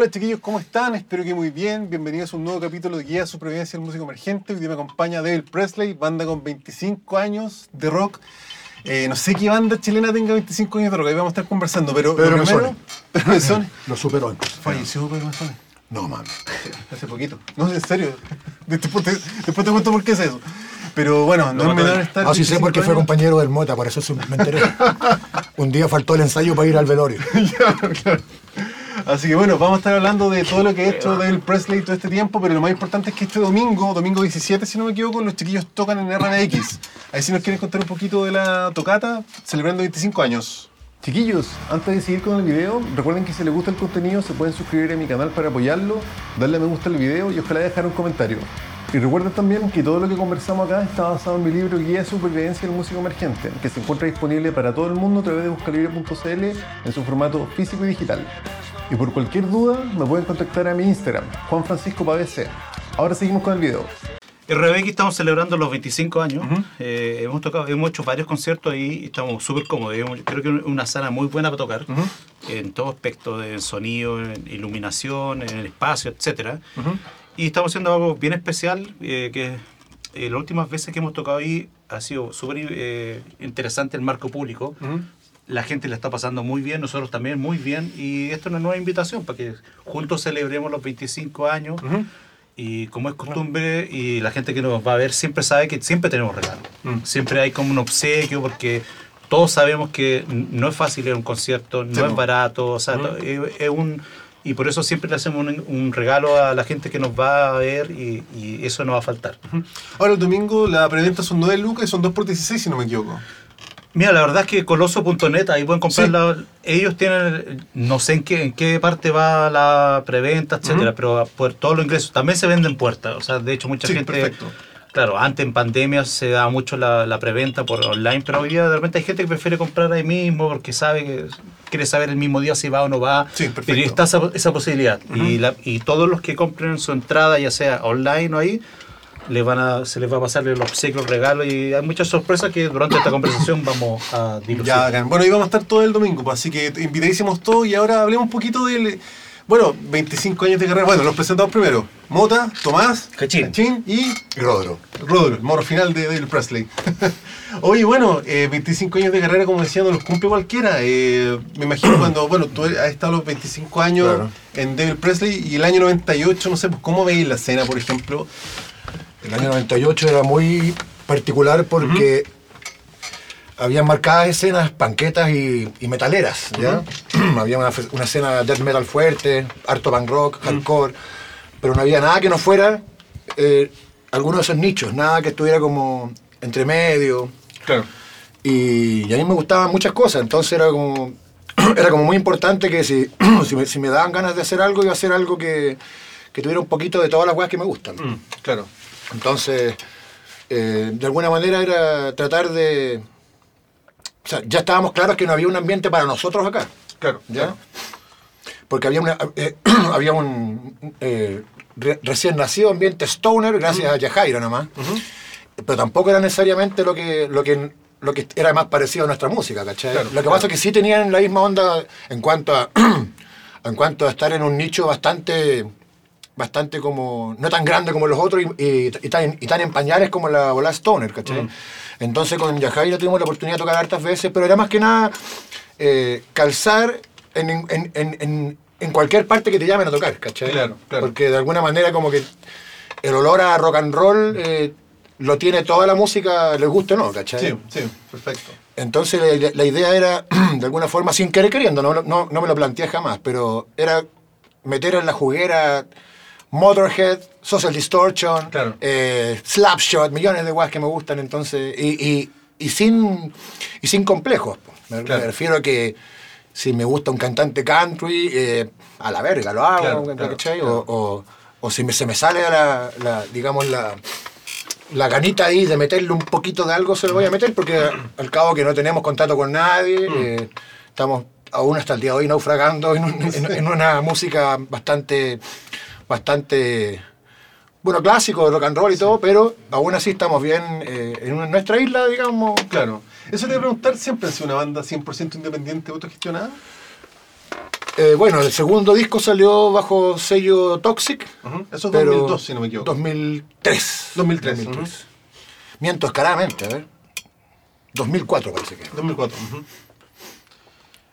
Hola chiquillos, ¿cómo están? Espero que muy bien. Bienvenidos a un nuevo capítulo de Guía Supervivencia del Músico Emergente. Hoy día me acompaña David Presley, banda con 25 años de rock. Eh, no sé qué banda chilena tenga 25 años de rock, ahí vamos a estar conversando, pero Pedro lo primero. Pedro. Lo superó. Falleció Pedro. No, mami. Hace poquito. No, en serio. Después te, después te cuento por qué es eso. Pero bueno, no es menor estar. No, sí sé 25 porque fue compañero del Mota, por eso me enteré. Un día faltó el ensayo para ir al velorio. Así que bueno, vamos a estar hablando de todo lo que ha hecho David Presley todo este tiempo, pero lo más importante es que este domingo, domingo 17, si no me equivoco, los chiquillos tocan en RMX. Ahí si nos quieren contar un poquito de la tocata, celebrando 25 años. Chiquillos, antes de seguir con el video, recuerden que si les gusta el contenido se pueden suscribir a mi canal para apoyarlo, darle a me gusta al video y ojalá dejar un comentario. Y recuerden también que todo lo que conversamos acá está basado en mi libro Guía de Supervivencia del Músico Emergente, que se encuentra disponible para todo el mundo a través de buscalibre.cl en su formato físico y digital. Y por cualquier duda me pueden contactar a mi Instagram, Juan Francisco Pavese. Ahora seguimos con el video. RBX estamos celebrando los 25 años. Eh, hemos tocado, hemos hecho varios conciertos ahí y estamos súper cómodos. Creo que es una sala muy buena para tocar en todo aspecto de sonido, en iluminación, en el espacio, etcétera. Y estamos haciendo algo bien especial eh, que eh, las últimas veces que hemos tocado ahí ha sido súper eh, interesante el marco público. La gente le está pasando muy bien, nosotros también muy bien. Y esto es una nueva invitación para que juntos celebremos los 25 años. Y como es costumbre, y la gente que nos va a ver siempre sabe que siempre tenemos regalos. Mm. Siempre hay como un obsequio, porque todos sabemos que no es fácil ir a un concierto, no Sí, es barato, o sea, es, es un... Y por eso siempre le hacemos un, un regalo a la gente que nos va a ver y, y eso no va a faltar. Ahora el domingo la preventa son 9 lucas y son 2 por 16 si no me equivoco. Mira, la verdad es que coloso.net, ahí pueden comprar Sí. la- ellos tienen, no sé en qué, en qué parte va la preventa, etcétera, pero por todos los ingresos también se venden puertas. O sea, de hecho, mucha Sí, gente. perfecto. Claro, antes en pandemia se daba mucho la, la preventa por online, pero hoy día de repente hay gente que prefiere comprar ahí mismo porque sabe que quiere saber el mismo día si va o no va. Sí, perfecto. Pero está esa, esa posibilidad. y, la- y todos los que compren su entrada, ya sea online o ahí, les van a, se les va a pasar el obsequio, el regalo y hay muchas sorpresas que durante esta conversación vamos a dilucidar. Bueno, ahí vamos a estar todo el domingo, pues, así que invitadísimos todos y ahora hablemos un poquito del... Bueno, 25 años de carrera. Bueno, los presentamos primero. Mota, Tomás, Cachín. y Y Rodro. Rodolfo, el moro final de David Presley. Oye, bueno, eh, 25 años de carrera, como decía, no los cumple cualquiera. Eh, me imagino cuando, bueno, tú has estado los 25 años Claro. en David Presley y el año 98, no sé, pues, ¿cómo veis la escena, por ejemplo? El año 98 era muy particular porque había marcadas escenas panquetas y, y metaleras. ¿ya? había una, una escena death metal fuerte, harto punk rock, hardcore, pero no había nada que no fuera eh, alguno de esos nichos, nada que estuviera como entre medio. Claro. Y, y a mí me gustaban muchas cosas, entonces era como, era como muy importante que si, si, me, si me daban ganas de hacer algo, iba a hacer algo que, que tuviera un poquito de todas las cosas que me gustan. claro. Entonces, eh, de alguna manera era tratar de... O sea, ya estábamos claros que no había un ambiente para nosotros acá, Claro, ¿ya? Porque había, una, eh, había un eh, re- recién nacido ambiente stoner gracias a Yajaira nomás, pero tampoco era necesariamente lo que, lo que lo que era más parecido a nuestra música, ¿cachai? Claro, lo que claro. pasa es que sí tenían la misma onda en cuanto a en cuanto a estar en un nicho bastante bastante como no tan grande como los otros y, y- y tan, y tan en pañales como la bola stoner, ¿cachai? Entonces con Yajaira tuvimos la oportunidad de tocar hartas veces, pero era más que nada eh, calzar en, en- en- en- en cualquier parte que te llamen a tocar, ¿cachai? Claro, claro. Porque de alguna manera como que el olor a rock and roll eh, lo tiene toda la música, les guste o no, ¿cachai? Sí, sí, perfecto. Entonces la, la idea era, de alguna forma, sin querer queriendo, no, no, no me lo planteé jamás, pero era meter en la juguera Motorhead, Social Distortion, Claro. eh, Slapshot, millones de guas que me gustan, entonces, y, y- y sin, y sin complejos. Me, refiero a que si me gusta un cantante country, eh, a la verga lo hago. O, o- o si me- se me sale la, la, digamos, la, la ganita ahí de meterle un poquito de algo, se lo voy a meter, porque al cabo que no tenemos contacto con nadie, eh, estamos aún hasta el día de hoy naufragando en, un- en- en una música bastante, bastante, bueno, clásico de rock and roll y todo, pero aún así estamos bien eh, en una- nuestra isla, digamos. Claro. Eso te voy a preguntar, ¿siempre han sido una banda 100% independiente, autogestionada? Eh, bueno, el segundo disco salió bajo sello Toxic. Ujú. Eso es pero 2002, si no me equivoco. 2003. 2003, ujú. Miento escaradamente, a ver. 2004 parece que. 2004. ujú.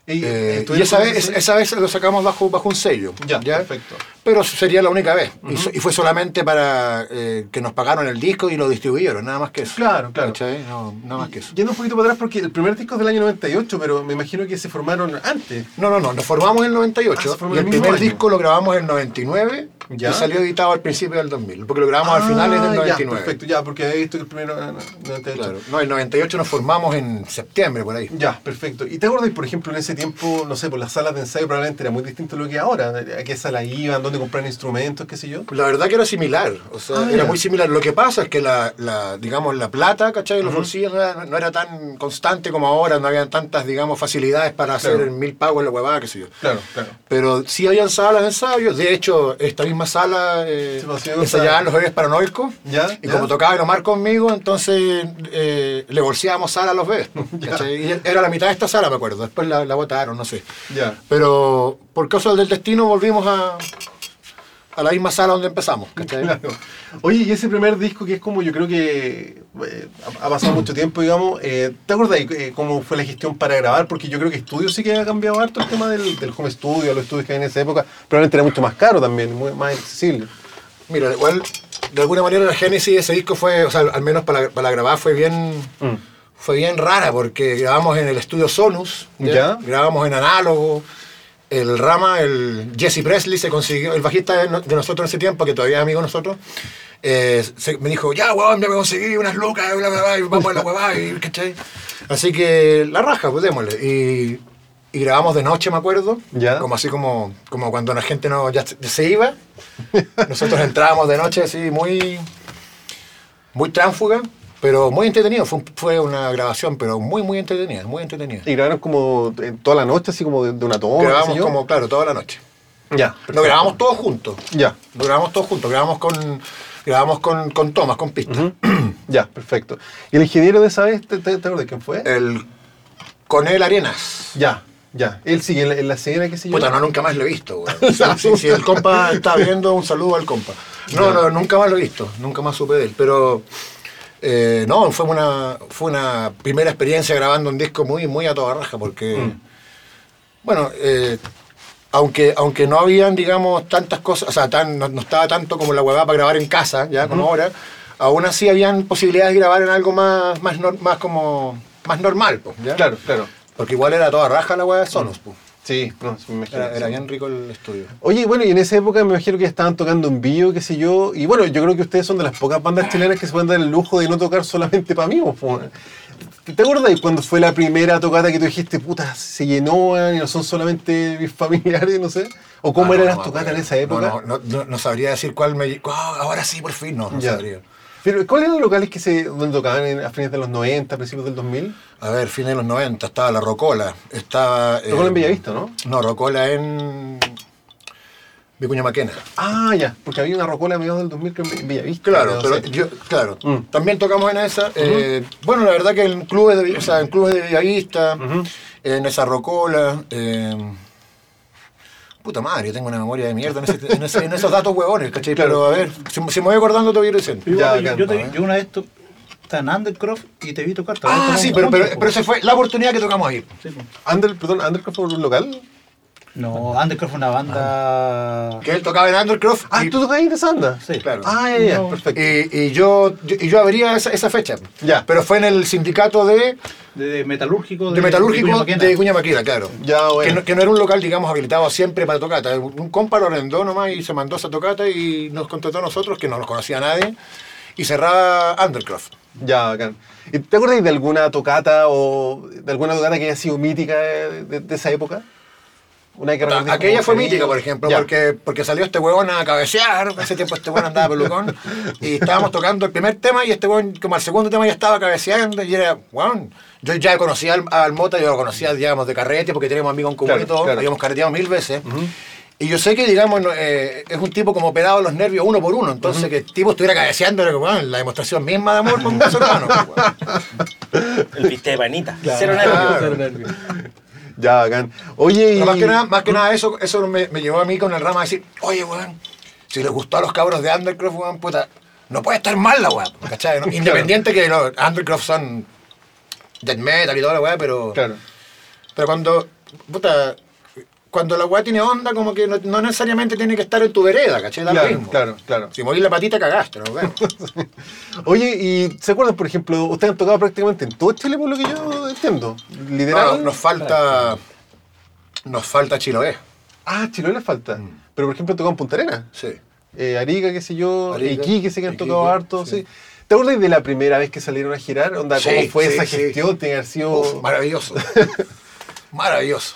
Y, Eh, ¿estuvieron y esa vez, esa vez lo sacamos bajo, bajo un sello. Ya, perfecto. Pero sería la única vez. y, fue solamente para eh, que nos pagaron el disco y lo distribuyeron, nada más que eso. Claro, claro. No, nada más que eso. Yendo un poquito para atrás, porque el primer disco es del año 98, pero me imagino que se formaron antes. No, no, no, nos formamos en el Ah, 98 se formó y el el mismo primer año. disco lo grabamos en el 99 Ya. y salió editado al principio del 2000, porque lo grabamos al finales del Ah, 99. Ya, perfecto, ya, porque había visto que el primero era 98. Claro. No, el 98 nos formamos en septiembre, por ahí. Ya, perfecto. ¿Y te acuerdas, por ejemplo, en ese tiempo, no sé, por las salas de ensayo probablemente era muy distinto a lo que ahora? ¿A qué sala iban? ¿Dónde comprar instrumentos? ¿Qué sé yo? La verdad que era similar, o sea, Ah, era muy similar. Lo que pasa es que la, la, digamos, la plata, ¿cachai? Los bolsillos no era, no era tan constante como ahora, no habían tantas, digamos, facilidades para hacer Claro. mil pagos en la huevada, qué sé yo. Claro, claro. Pero sí habían salas de ensayo, de hecho, esta misma sala eh, pues, ensayaban los bebés paranoicos. Ya, Y ya. como tocaba Omar conmigo, entonces eh, le bolseábamos sala a los bebés. ¿cachai? Era la mitad de esta sala, me acuerdo. Después la, la botaron, no sé. Ya. Pero por causa del destino volvimos a, a la misma sala donde empezamos. ¿cachai? Claro. Oye, y ese primer disco que es como, yo creo que eh, ha pasado mucho tiempo, digamos, eh, ¿te acuerdas eh, cómo fue la gestión para grabar? Porque yo creo que estudio sí que ha cambiado harto el tema del, del home studio, los estudios que hay en esa época. Probablemente era mucho más caro también, muy, más accesible. Mira, igual, de alguna manera la génesis de ese disco fue, o sea, al menos para, para grabar fue bien, Mm. fue bien rara porque grabamos en el estudio Sonus, Ya. grabamos en análogo. El Rama, el Jesse Presley se consiguió, el bajista de, no- de nosotros en ese tiempo, que todavía es amigo de nosotros, eh, se- me dijo, ya, weón, ya me conseguí unas lucas, bla, bla, bla, y vamos a la huevada, y, ¿cachai? Así que la raja, pues démosle. Y, y grabamos de noche, me acuerdo, Ya. como así como, como cuando la gente no, ya se iba. Nosotros entrábamos de noche así muy, muy tránfuga, pero muy entretenido. Fue, un- fue una grabación, pero muy, muy entretenida, muy entretenida. Y grabaron como en toda la noche, así como de, de una toma. grabamos como, claro, toda la noche. Ya. Lo grabamos todos juntos. Ya. Lo grabamos todos juntos. Grabamos con, grabamos con, con tomas, con pistas. Ya, perfecto. ¿Y el ingeniero de esa vez, te, te, te acuerdas quién fue? El Conel Arenas. Ya, ya. Él sigue en la, en la escena, qué sé yo. Puta, no, nunca más lo he visto, güey. Si, si- si el compa está viendo, un saludo al compa. No, no, nunca más lo he visto, nunca más supe de él. Pero, eh, no, fue una, fue una primera experiencia grabando un disco muy, muy a toda raja, porque, bueno, eh, aunque, aunque no habían, digamos, tantas cosas, o sea, tan, no, no estaba tanto como la huevada para grabar en casa, ya, como ahora, aún así habían posibilidades de grabar en algo más, más, más como, más normal, pues, ¿ya? Claro, claro. Porque igual era toda raja la hueá de Sonos, pues. Sí, no, sí me imagino. Era, bien rico el estudio. Oye, bueno, y en esa época me imagino que estaban tocando en vivo, qué sé yo. Y bueno, yo creo que ustedes son de las pocas bandas chilenas que se pueden dar el lujo de no tocar solamente para mí. po. ¿Te acuerdas de cuando fue la primera tocata que tú dijiste, puta, se llenó y no son solamente mis familiares, no sé? ¿O cómo Ah, eran no, las tocatas en esa época? No, no, sabría decir cuál me. ah, ahora sí, por fin, no, no Ya. sabría. Pero, ¿cuáles eran los locales que se, donde tocaban en- a fines de los 90, principios del 2000? A ver, fines de los 90 estaba la Rocola. Estaba. eh, Rocola en Bellavista, ¿no? No, Rocola en. Vicuña Maquena. Ah, ya, porque había una rocola a mediados del 2000 que en Bellavista. Claro, pero yo, claro. Mm. También tocamos en esa. eh, bueno, la verdad que en clubes de, o sea, en clubes de Bellavista, en esa Rocola. eh, puta madre, yo tengo una memoria de mierda en, ese- en ese- en esos datos huevones, ¿cachai? Pero a ver, si, si me voy acordando te voy a ir diciendo. Yo, Ya, yo- bacán, yo te vi- ¿eh? yo una vez to- estaba en Undercroft y te vi tocar. Ah, sí, pero, pero, pero esa fue la oportunidad que tocamos ahí. Sí, po. Under, perdón, Undercroft fue un local. No, Undercroft fue una banda. Que él tocaba en Undercroft. Ah, y, ¿tú tocas ahí de Sanda? Sí. Claro. Ah, ya, ya, No. perfecto. y, y yo, yo- y yo abría esa, esa fecha. Ya. Pero fue en el sindicato de, De metalúrgico. de metalúrgico Vicuña Maquena. de Vicuña Maquena, claro. Ya, bueno. Que no, que no era un local, digamos, habilitado siempre para tocata. Un compa lo arrendó nomás y se mandó esa tocata y nos contrató a nosotros, que no nos conocía nadie, y cerraba Undercroft. Ya, bacán. ¿Y ¿Te acuerdas de alguna tocata o de alguna tocata que haya sido mítica de, de- de esa época? Una que recuerdes Aquella fue mítica, por ejemplo, Ya. porque, porque salió este huevón a cabecear. Ese tiempo este huevón andaba pelucón. Y estábamos tocando el primer tema y este huevón, como al segundo tema, ya estaba cabeceando. Y era, huevón. Yo ya conocía al, al Mota, yo lo conocía, digamos, de carrete, porque tenemos amigos en común Claro, y todo. claro. Habíamos carreteado mil veces. Y yo sé que, digamos, eh, es un tipo como pelado los nervios uno por uno. Entonces, que el tipo estuviera cabeceando era como, bueno, la demostración misma de amor por un ser humano. pues. El viste de panita. Claro. Cero Claro. nervios. Cero nervios. Ya, bacán. Oye, y... Pero más que nada, más que nada eso, eso me, me llevó a mí con el rama a decir, oye, weón, si les gustó a los cabros de Undercroft, weón, puta, no puede estar mal la weá, ¿cachai? no? Independiente que los Undercroft son death metal y toda la weá, pero, Claro. pero cuando, puta, cuando la weá tiene onda, como que no, no necesariamente tiene que estar en tu vereda, ¿cachai? Da Claro, mismo. claro, claro. Si morís la patita, cagaste, ¿no? Bueno. Oye, ¿y se acuerdan, por ejemplo, ustedes han tocado prácticamente en todo Chile, por lo que yo entiendo? Literal. No, nos falta, nos falta Chiloé. Ah, Chiloé les falta. Pero, por ejemplo, han tocado en Punta Arenas. Sí. Eh, Arica, qué sé yo, Arica, Iquique, sé que han Iquique, tocado harto, sí. sí. ¿Te acuerdas de la primera vez que salieron a girar? Onda, Sí, ¿Cómo fue sí, esa gestión? Tiene que haber sido... Uf, maravilloso. maravilloso.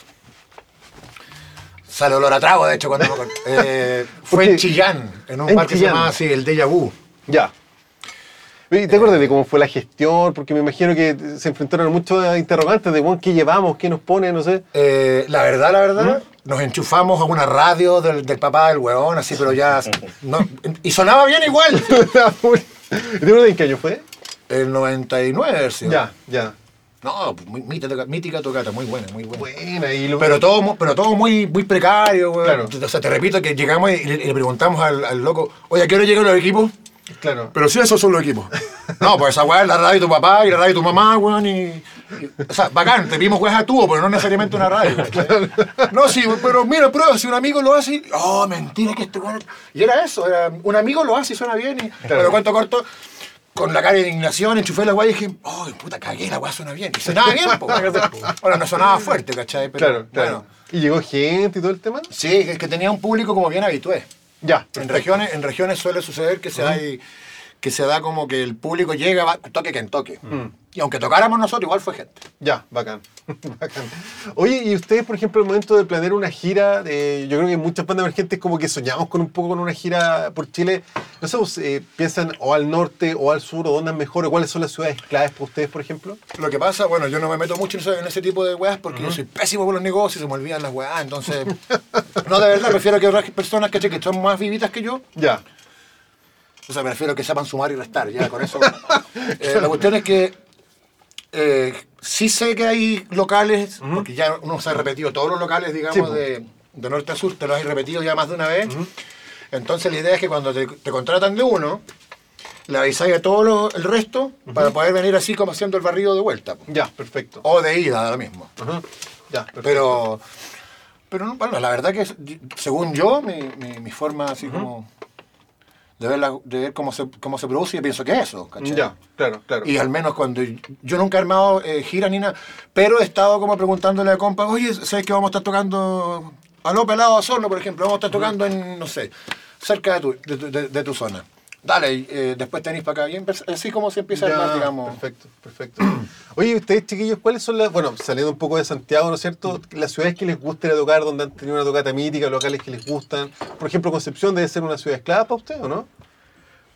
Sale olor a trago, de hecho, cuando eh, fue en Chillán, en un en parque que se Chillán. llamaba así, el Deja Vu. Ya. ¿Y ¿Te acuerdas de cómo fue la gestión? Porque me imagino que se enfrentaron a muchos interrogantes de bueno, qué llevamos, qué nos pone, no sé. Eh, la verdad, la verdad, nos enchufamos a una radio del, del papá del huevón, así, pero ya. no- y sonaba bien igual. ¿Te acuerdas en qué año fue? El 99, sí. Ya, ya. No, pues, muy- mítica, tocata, muy buena, muy buena. Buena, y lo... Pero todo, pero todo muy, muy precario, güey. Claro. O sea, te repito que llegamos y le, preguntamos al, al loco, oye, ¿a qué hora llegan los equipos? Claro. Pero sí, esos son los equipos. No, pues esa weá es la radio de tu papá y la radio de tu mamá, weón, y... o sea, bacán, te vimos weá a tubo, pero no necesariamente una radio. No, sí, pero mira, prueba, si un amigo lo hace... y- Oh, mentira que este weón... Y era eso, era, un amigo lo hace y suena bien. Y, Pero cuento corto, con la cara de indignación, enchufé la weá y dije, oh, puta, cagué, la weá suena bien. Y sonaba bien, po. Ahora, no sonaba fuerte, ¿cachai? Pero, Claro, claro. Bueno, ¿Y llegó gente y todo el tema? sí, es que tenía un público como bien habitué. Ya. En regiones, en regiones suele suceder que se, hay, que se da como que el público llega, va, toque quien toque. Y aunque tocáramos nosotros, igual fue gente. Ya, bacán. bacán. Oye, y ustedes, por ejemplo, al momento de planear una gira, eh, yo creo que muchas bandas emergentes como que soñamos con un poco con una gira por Chile. No sé, pues, eh, piensan o al norte o al sur o dónde es mejor, o cuáles son las ciudades claves para ustedes, por ejemplo. Lo que pasa, bueno, yo no me meto mucho en ese, en ese tipo de weas porque yo soy pésimo con los negocios, se me olvidan las weas, entonces... no, de verdad, prefiero que otras personas que, que son más vivitas que yo, Ya. O sea, prefiero que sepan sumar y restar, ya, con eso. Eh, la cuestión es que eh, sí sé que hay locales, porque ya uno se ha repetido todos los locales, digamos, Sí, de, de norte a sur, te los has repetido ya más de una vez. Entonces la idea es que cuando te, te contratan de uno, le avisáis a todo lo- el resto para poder venir así como haciendo el barrido de vuelta. Ya, perfecto. O de ida, da lo mismo. Ya, perfecto. Pero, pero no, bueno, la verdad que según yo, mi, mi, mi forma así como de ver, la- de ver cómo, se, cómo se produce, yo pienso que es eso, ¿cachai? Ya, claro, claro. Y al menos cuando yo nunca he armado eh, giras ni nada, pero he estado como preguntándole a compa, oye, ¿sabes que vamos a estar tocando a lo pelado a Sorno, por ejemplo? Vamos a estar tocando en, no sé, cerca de tu, de, tu- de- de tu zona. Dale, y, eh, después tenéis para acá. Y empe- así como se empieza a Ya, armar, digamos. Perfecto, perfecto. Oye, ustedes, chiquillos, ¿cuáles son las, bueno, saliendo un poco de Santiago, ¿no es cierto? Las ciudades que les gusta ir a tocar, donde han tenido una tocata mítica, locales que les gustan. Por ejemplo, Concepción debe ser una ciudad esclava para usted, ¿o no?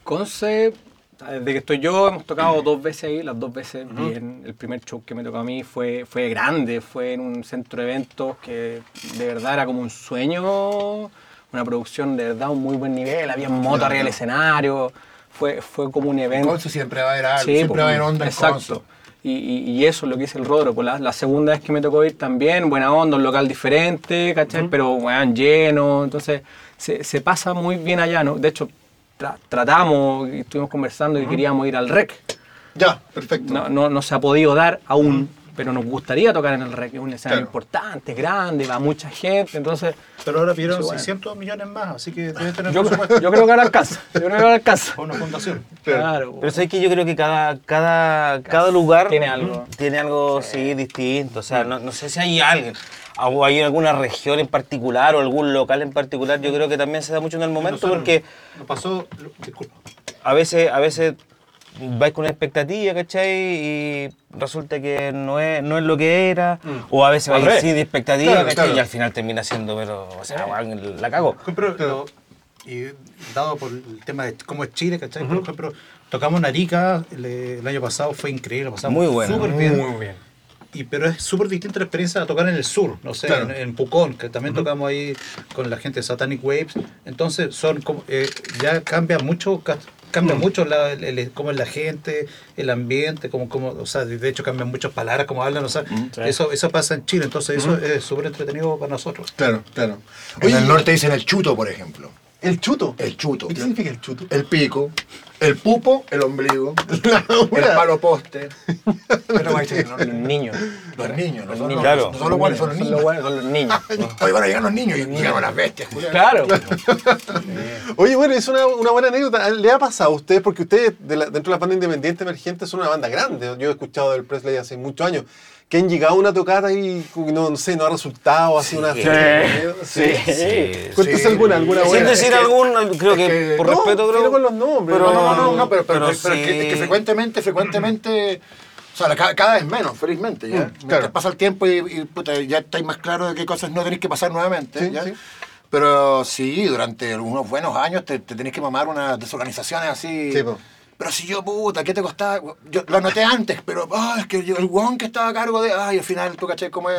Conce, desde que estoy yo, hemos tocado dos veces ahí, las dos veces bien. El primer show que me tocó a mí fue, fue grande, fue en un centro de eventos que de verdad era como un sueño, una producción de verdad un muy buen nivel, había motos arriba del escenario, fue, fue como un evento. Conce siempre va a haber algo, Sí, siempre pues, va a haber onda en Exacto. Y, y- y eso es lo que es el Rodro. Pues la, la segunda vez que me tocó ir también, buena onda, un local diferente, ¿cachai? Pero weón, lleno. Entonces se, se pasa muy bien allá, ¿no? De hecho, tra- tratamos, estuvimos conversando y queríamos ir al REC. Ya, perfecto. No, no, no se ha podido dar aún, pero nos gustaría tocar en el REC. Es un escenario Claro. importante, grande, va mucha gente. Entonces, Pero ahora pidieron bueno. 600 millones más, así que debe tener yo, yo creo que ahora alcanza. Yo creo que ahora alcanza. una fundación. Claro. Pero sabes que yo creo que cada, cada, cada lugar Tiene algo. tiene algo sí, distinto. O sea, no, no sé si hay alguien, o hay alguna región en particular o algún local en particular. Yo creo que también se da mucho en el momento Nosotros- porque Nos pasó, disculpa. a veces, a veces vais con una expectativa, ¿cachai? Y resulta que no es, no es lo que era. O a veces vais revés. de expectativa, Claro, ¿cachai? claro. Y al final termina siendo, pero, o sea, weón, la cago. Ejemplo, lo- y dado por el tema de cómo es Chile, ¿cachai? Por ejemplo, tocamos en Arica el, el año pasado, fue increíble, pasamos Muy bueno, súper muy, bien. muy bien. Y, pero es súper distinta la experiencia de tocar en el sur, no sé, Claro. en, en Pucón, que también tocamos ahí con la gente de Satanic Waves. Entonces, son como, eh, ya cambia mucho, ca- cambia mucho la, el- el- cómo es la gente, el ambiente, cómo, cómo, o sea, de hecho cambian muchas palabras, cómo hablan, o sea, eso, eso pasa en Chile, entonces eso es súper entretenido para nosotros. Claro, claro. En el norte dicen el chuto, por ejemplo. El chuto. El chuto. ¿Y ¿Qué significa el chuto? El pico, el pupo, el ombligo, el palo poste. Pero Los niños. Los niños, no son, niños. los- Claro. no son los buenos, son los Son niños. son los niños. Hoy van a llegar los niños y llegan las bestias. Claro. Oye, bueno, es una, una buena anécdota. ¿Le ha pasado a ustedes? Porque ustedes, de la- dentro de la banda independiente emergente, son una banda grande. Yo he escuchado del Presley hace muchos años. Que han llegado a una tocata y no, no sé, no ha resultado, ha sido una... Sí. Sí. Sí. Cuéntese Sí. alguna, alguna Sin decir algún, creo es que, que- por No, respeto, creo. con los nombres. Pero- No, no, no, pero, pero, Pero pero es, que, es que sí. frecuentemente, frecuentemente, o sea, cada, cada vez menos, felizmente, ya. Mm, claro. pasa el tiempo y, y, puta, ya estáis más claro de qué cosas no tenéis que pasar nuevamente, Sí, ¿ya? sí. Pero sí, durante unos buenos años te, te tenéis que mamar unas desorganizaciones así. Sí, po. Pero si yo, puta, ¿qué te costaba? Yo lo anoté antes, pero ah, es que yo- el guón que estaba a cargo de. Ay, al final, tú caché cómo es.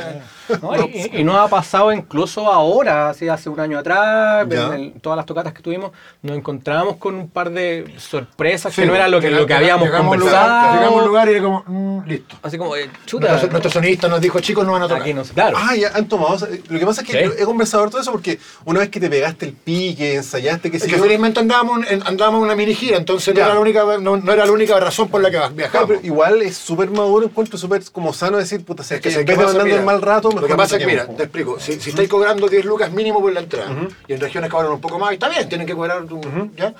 ¿no? Y, y- nos ha pasado incluso ahora, así hace un año atrás, en el- todas las tocatas que tuvimos, nos encontramos con un par de sorpresas Sí, que no era lo que, lo que habíamos llegamos conversado. lugar- Llegamos a un lugar y era como, mm, listo. Así como, eh, chuta, Nuestro, nuestro sonidista nos dijo, chicos, no van a tocar. aquí no sé, claro. Ah, ya han tomado. o sea, Lo que pasa es que Sí. he conversado todo eso porque una vez que te pegaste el pique, ensayaste, que Es sé que yo, felizmente andábamos en, andábamos en una mini gira, entonces no era, la única, no, no era la única razón por la que viajamos. pero igual es súper maduro, encuentro súper como sano decir, puta, Es sé que que en vez de mira, el mal rato, mejor Lo que pasa es que, mira, te explico. Si, si estáis cobrando 10 lucas mínimo por la entrada, y en regiones cobran un poco más, está bien, tienen que cobrar, un- ¿ya?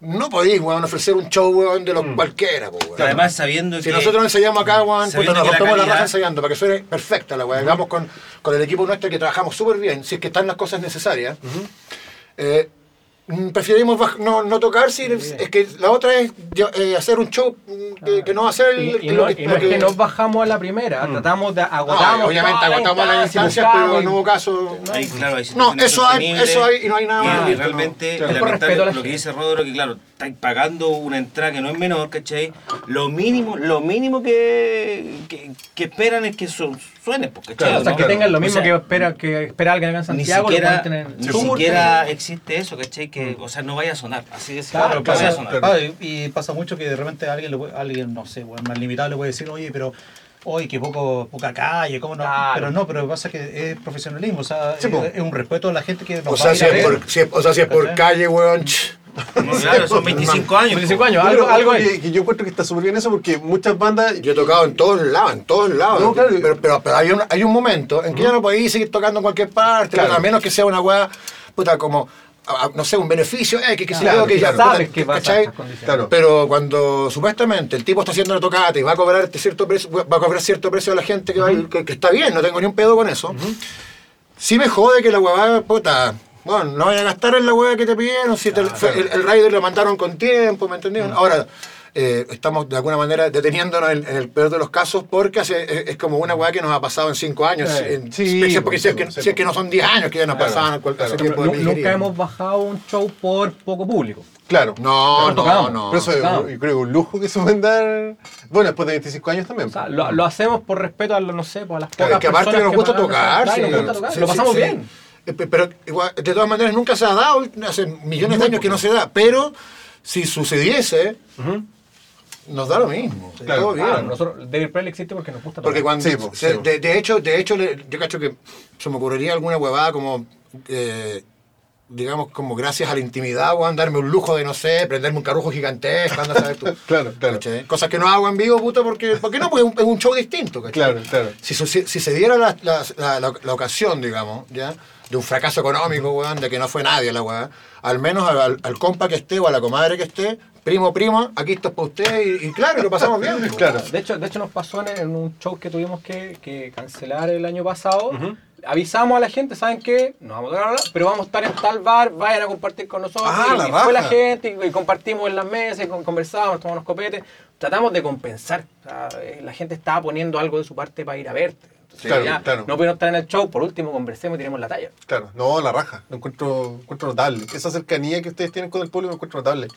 No podéis, weón, ofrecer un show, weón, de los cualquiera, po, weón. Además, sabiendo Si que. nosotros ensayamos acá, weón, puta, nos rompemos la raja ensayando para que suene perfecta la weá. Hagamos con, con el equipo nuestro que trabajamos súper bien, si es que están las cosas necesarias. Eh, mm, preferimos baj- no, no tocar si es que la otra es yo, eh, hacer un show mm, que, que no va a ser el, Y, y no, que- y no lo es que que- nos bajamos a la primera, tratamos de No, agotamos. obviamente toda la agotamos las instancia, instancias, pero no hubo caso. Claro, hay No, eso hay, eso hay y no hay nada más. Y, realmente, no. es Por lamentable respeto a la lo que dice Rodro, que claro, estáis pagando una entrada que no es menor, ¿cachai? Lo mínimo, lo mínimo que, que, que esperan es que su- suene, pues, ¿cachai? Claro, o sea, ¿no? que tengan lo O mismo sea, que espera que espera alguien en ni Santiago, siquiera, en ni el sur. siquiera existe eso, ¿cachai? Que, o sea, no vaya a sonar, así de Claro, claro, vaya a sonar. Y, pasa mucho que de repente alguien, le puede- alguien no sé, bueno, más limitado le puede decir, oye, pero hoy que poco, poca calle, ¿cómo no? Claro. Pero no, pero lo que pasa es que es profesionalismo, o sea, Sí, es, es un respeto a la gente que nos O va sea, a ir si a es ver. por, si es- o sea, si es por calle, weón. No, claro, son 25 años. 25 pues. años, algo, algo que, hay. que yo encuentro que está súper bien eso porque muchas bandas. Yo he tocado en todos lados, en todos lados. No, claro. pero, pero, pero hay, un, hay un momento en que ya no podéis seguir tocando en cualquier parte, Claro. a menos que sea una weá, puta, como, a- no sé, un beneficio, eh, que, se Claro, que ya, sabes que vas a ¿cachai? esas condiciones. Claro. Pero cuando supuestamente el tipo está haciendo una tocata y va a cobrar este cierto precio, va a cobrar cierto precio a la gente que, va que, que está bien, no tengo ni un pedo con eso. Sí me jode que la huevada, puta, bueno, no vaya a gastar en la hueá que te pidieron, si te- el, el rider lo mandaron con tiempo, ¿me entendieron? Ahora, eh, estamos de alguna manera deteniéndonos en, en el peor de los casos porque hace- es, es como una hueá que nos ha pasado en cinco años. Eh, en- sí, porque porque si es, que, sí, si es que no son 10 años que ya nos Claro, pasaban cual- claro. tiempo de Nu- Nunca hemos bajado un show por poco público. Claro. No, no, tocamos. no. Pero eso yo creo que un lujo que se pueden dar. Bueno, después de 25 años también. O sea, lo, lo hacemos por respeto a, no sé, pues a las Claro, pocas que aparte personas nos gusta pagan, tocar, sí, nos gusta tocar, Sí, lo sí, pasamos sí. bien. Eh, pe- Pero igual, de todas maneras nunca se ha dado, hace millones de años que no se da, pero si sucediese, nos da lo mismo. Claro, todo bien. Claro, nosotros, David Presley existe porque nos gusta Porque cuando Sí, po, se- sí, po. de, de hecho, de hecho le- yo cacho que se me ocurriría alguna huevada como eh, digamos como gracias a la intimidad, weón, darme un lujo de no sé, prenderme un carrujo gigantesco, anda a saber tú. Claro, claro. ¿Cachai? Cosas que no hago en vivo, puto, porque, porque no, porque es un, es un show distinto, ¿cachai? Claro, claro. Si, si, si se diera la, la, la- la- la ocasión, digamos, ¿ya? de un fracaso económico, weón, de que no fue nadie la weá, al menos al, al- al compa que esté o a la comadre que esté, primo, prima, aquí esto es para usted, y, y claro, lo pasamos bien. weón. Claro. De hecho, de hecho nos pasó en, en un show que tuvimos que, que cancelar el año pasado. Avisamos a la gente, ¿saben qué? Nos vamos a tocar ahora, pero vamos a estar en tal bar, vayan a compartir con nosotros. Ah, y, la y fue la gente, y, y compartimos en las mesas, y con- conversamos, tomamos unos copetes. Tratamos de compensar. O sea, eh, la gente estaba poniendo algo de su parte para ir a verte. Entonces, Claro, ya, claro. No pudieron estar en el show, por último conversemos y tiremos la talla. Claro, no, la raja, lo encuentro, encuentro notable. Esa cercanía que ustedes tienen con el público lo encuentro notable.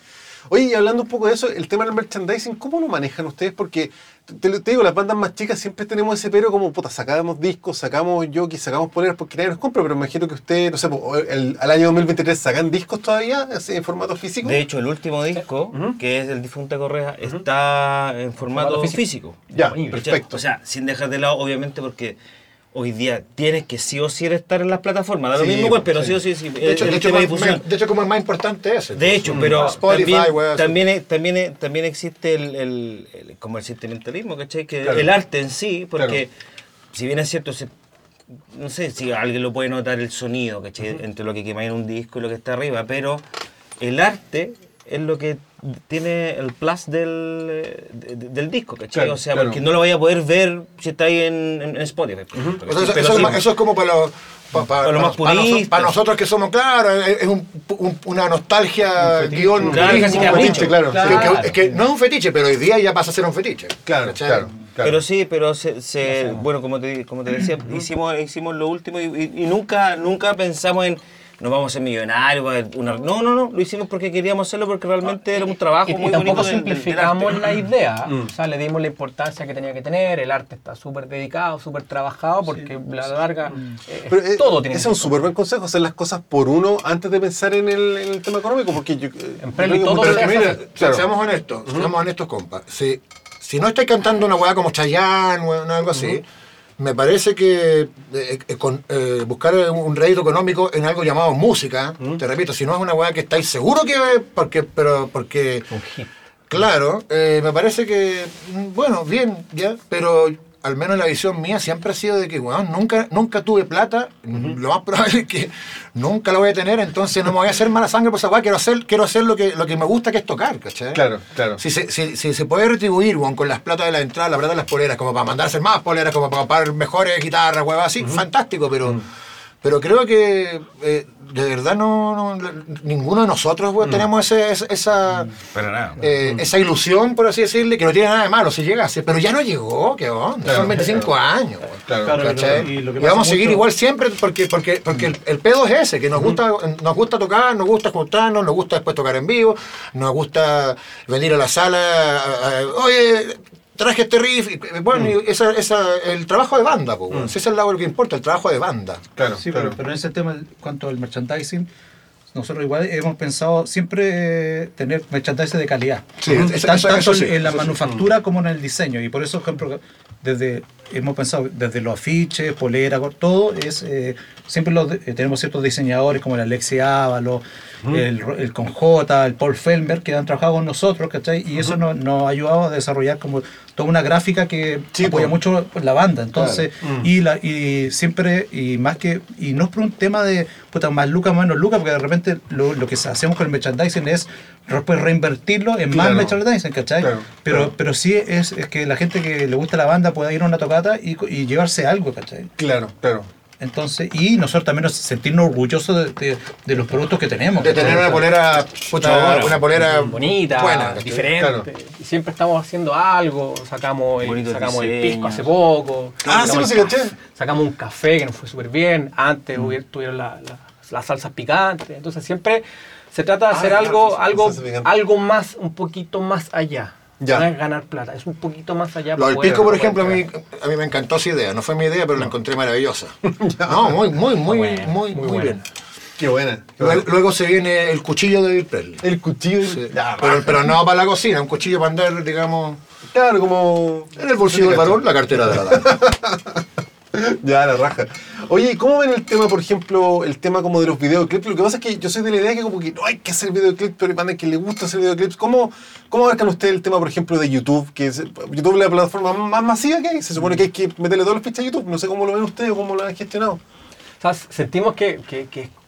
Oye, y hablando un poco de eso, el tema del merchandising, ¿cómo lo manejan ustedes? Porque, te, te digo, las bandas más chicas siempre tenemos ese pero como, puta, sacamos discos, sacamos jockeys, sacamos poleras porque nadie nos compra, pero me imagino que ustedes, no sé, po, el- al año 2023 sacan discos todavía en formato físico. De hecho, el último disco, que es el difunta Correa, está en formato Formato físico. ya, perfecto. O sea, sin dejar de lado, obviamente, porque hoy día tienes que sí o sí estar en las plataformas. Da lo Sí, mismo, pues, pero sí. sí o sí. sí, De hecho, el de hecho, tema de más- difusión. de hecho, como el más importante es ese. De hecho, pero Spotify, también, también, es- también, es- también existe el, el- el- como el sentimentalismo, ¿cachai? Que Claro. el arte en sí, porque Claro. si bien es cierto, se- no sé si alguien lo puede notar el sonido, ¿cachai? Entre lo que quema en un disco y lo que está arriba, pero el arte es lo que tiene el plus del, eh, de- de- del disco, ¿cachai? Claro, o sea, claro. porque no lo vaya a poder ver si está ahí en, en- Spotify. O sea, eso, es eso como para los. pa- pa- Para los para para nosotros que somos, claro, es un- un- una nostalgia, guion, Claro, casi un fetiche, claro. Que- que- es que no es un fetiche, pero hoy día ya pasa a ser un fetiche. Claro, claro. Pero sí, pero se, se- bueno, como te, como te decía, hicimos, hicimos lo último y, y- y nunca, nunca pensamos en nos vamos a ser millonarios. una-". No, no, no, lo hicimos porque queríamos hacerlo porque realmente era un trabajo Y, y muy tampoco bonito del- del- del simplificamos arte. la idea, Mm. o sea, le dimos la importancia que tenía que tener, el arte está súper dedicado, súper trabajado, porque a la larga eh, Pero, eh, todo tiene ese es un súper buen consejo, hacer las cosas por uno antes de pensar en el, en el tema económico, porque yo... eh, creo que todo hace mira, claro. Seamos honestos, seamos honestos, compa. Si, si no estáis cantando una weá como Chayanne o algo así, me parece que eh, eh, con, eh, buscar un rédito económico en algo llamado música, te repito, si no es una weá que estáis seguro que... Porque, pero, porque un. Claro, me parece que, mm, bueno, bien, ya, pero al menos la visión mía siempre ha sido de que, weón, nunca, nunca tuve plata, lo más probable es que nunca la voy a tener, entonces no me voy a hacer mala sangre por esa weá, quiero hacer, quiero hacer lo que, lo que me gusta, que es tocar, ¿cachai? Claro, claro. Si se, si, si se puede retribuir, weón, con las plata de la entrada, la plata de las poleras, como para mandarse más poleras, como para comprar mejores guitarras, weón, así, fantástico, pero... Pero creo que eh, de verdad no, no- ninguno de nosotros tenemos ese, esa, esa, nada. eh, esa ilusión, por así decirle, que no tiene nada de malo si llegase, pero ya no llegó, qué onda, Claro, son 25 años. Claro, y lo que Y pasa vamos a seguir mucho- igual siempre porque porque porque el, el pedo es ese, que nos gusta nos gusta tocar, nos gusta juntarnos, nos gusta después tocar en vivo, nos gusta venir a la sala, a- a- oye, traje este riff, y, eh, bueno, y esa, esa, el trabajo de banda, pues. Si ese es el lado que importa, el trabajo de banda. Claro, Sí, claro. pero, pero en ese tema, cuanto al merchandising, nosotros igual hemos pensado siempre eh, tener merchandising de calidad. Sí, eso- tanto eso- eso sí, en la sí. manufactura como en el diseño. Y por eso, por ejemplo, desde, hemos pensado desde los afiches, polera, todo, es eh, siempre los eh, tenemos ciertos diseñadores como el Alexi Ávalo, el, Conjota, el Paul Felmer, que han trabajado con nosotros, ¿cachai? Y eso nos, nos ha ayudado a desarrollar como toda una gráfica que Sí, apoya po. mucho la banda. Entonces, Claro. Y, la, y siempre, y más que, y no es por un tema de puta, más lucas, menos lucas, porque de repente lo, lo que hacemos con el merchandising es después reinvertirlo en más Claro. merchandising, ¿cachai? Claro, pero, pero sí es, es que la gente que le gusta la banda pueda ir a una y, y llevarse algo, ¿cachai? Claro, claro. Entonces, y nosotros también nos sentirnos orgullosos de, de- de los productos que tenemos. De tener una polera, bueno, una polera bonita, buena, diferente. Y siempre estamos haciendo algo. Sacamos el, sacamos el pisco hace poco. Ah, sí, sí, caché. sacamos un café que nos fue súper bien. Antes hubiera- tuvieron la- la- las salsas picantes. Entonces siempre se trata de Ah, hacer algo, algo, algo más, un poquito más allá. Ya. No es ganar plata, es un poquito más allá. Lo del pisco, por ejemplo, a mí, a mí me encantó esa idea. No fue mi idea, pero la encontré maravillosa. No, muy, muy, muy, Bueno, muy, muy muy buena. bien. Qué buena. qué Luego, buena. luego se viene el cuchillo de Bill Presley. El cuchillo. Sí. Ya, Pero, pero no para la cocina, un cuchillo para andar, digamos, Claro, como. en el bolsillo del varón, la cartera de la dama. Ya, la raja. Oye, ¿y ¿cómo ven el tema, por ejemplo, el tema como de los videoclips? Lo que pasa es que yo soy de la idea que como que no hay que hacer videoclips, pero hay que le gusta hacer videoclips. ¿Cómo, ¿Cómo abarcan ustedes el tema, por ejemplo, de YouTube? Que YouTube es la plataforma más masiva que hay. Se supone que hay que meterle todos los fichas a YouTube. No sé cómo lo ven ustedes o cómo lo han gestionado. Sentimos que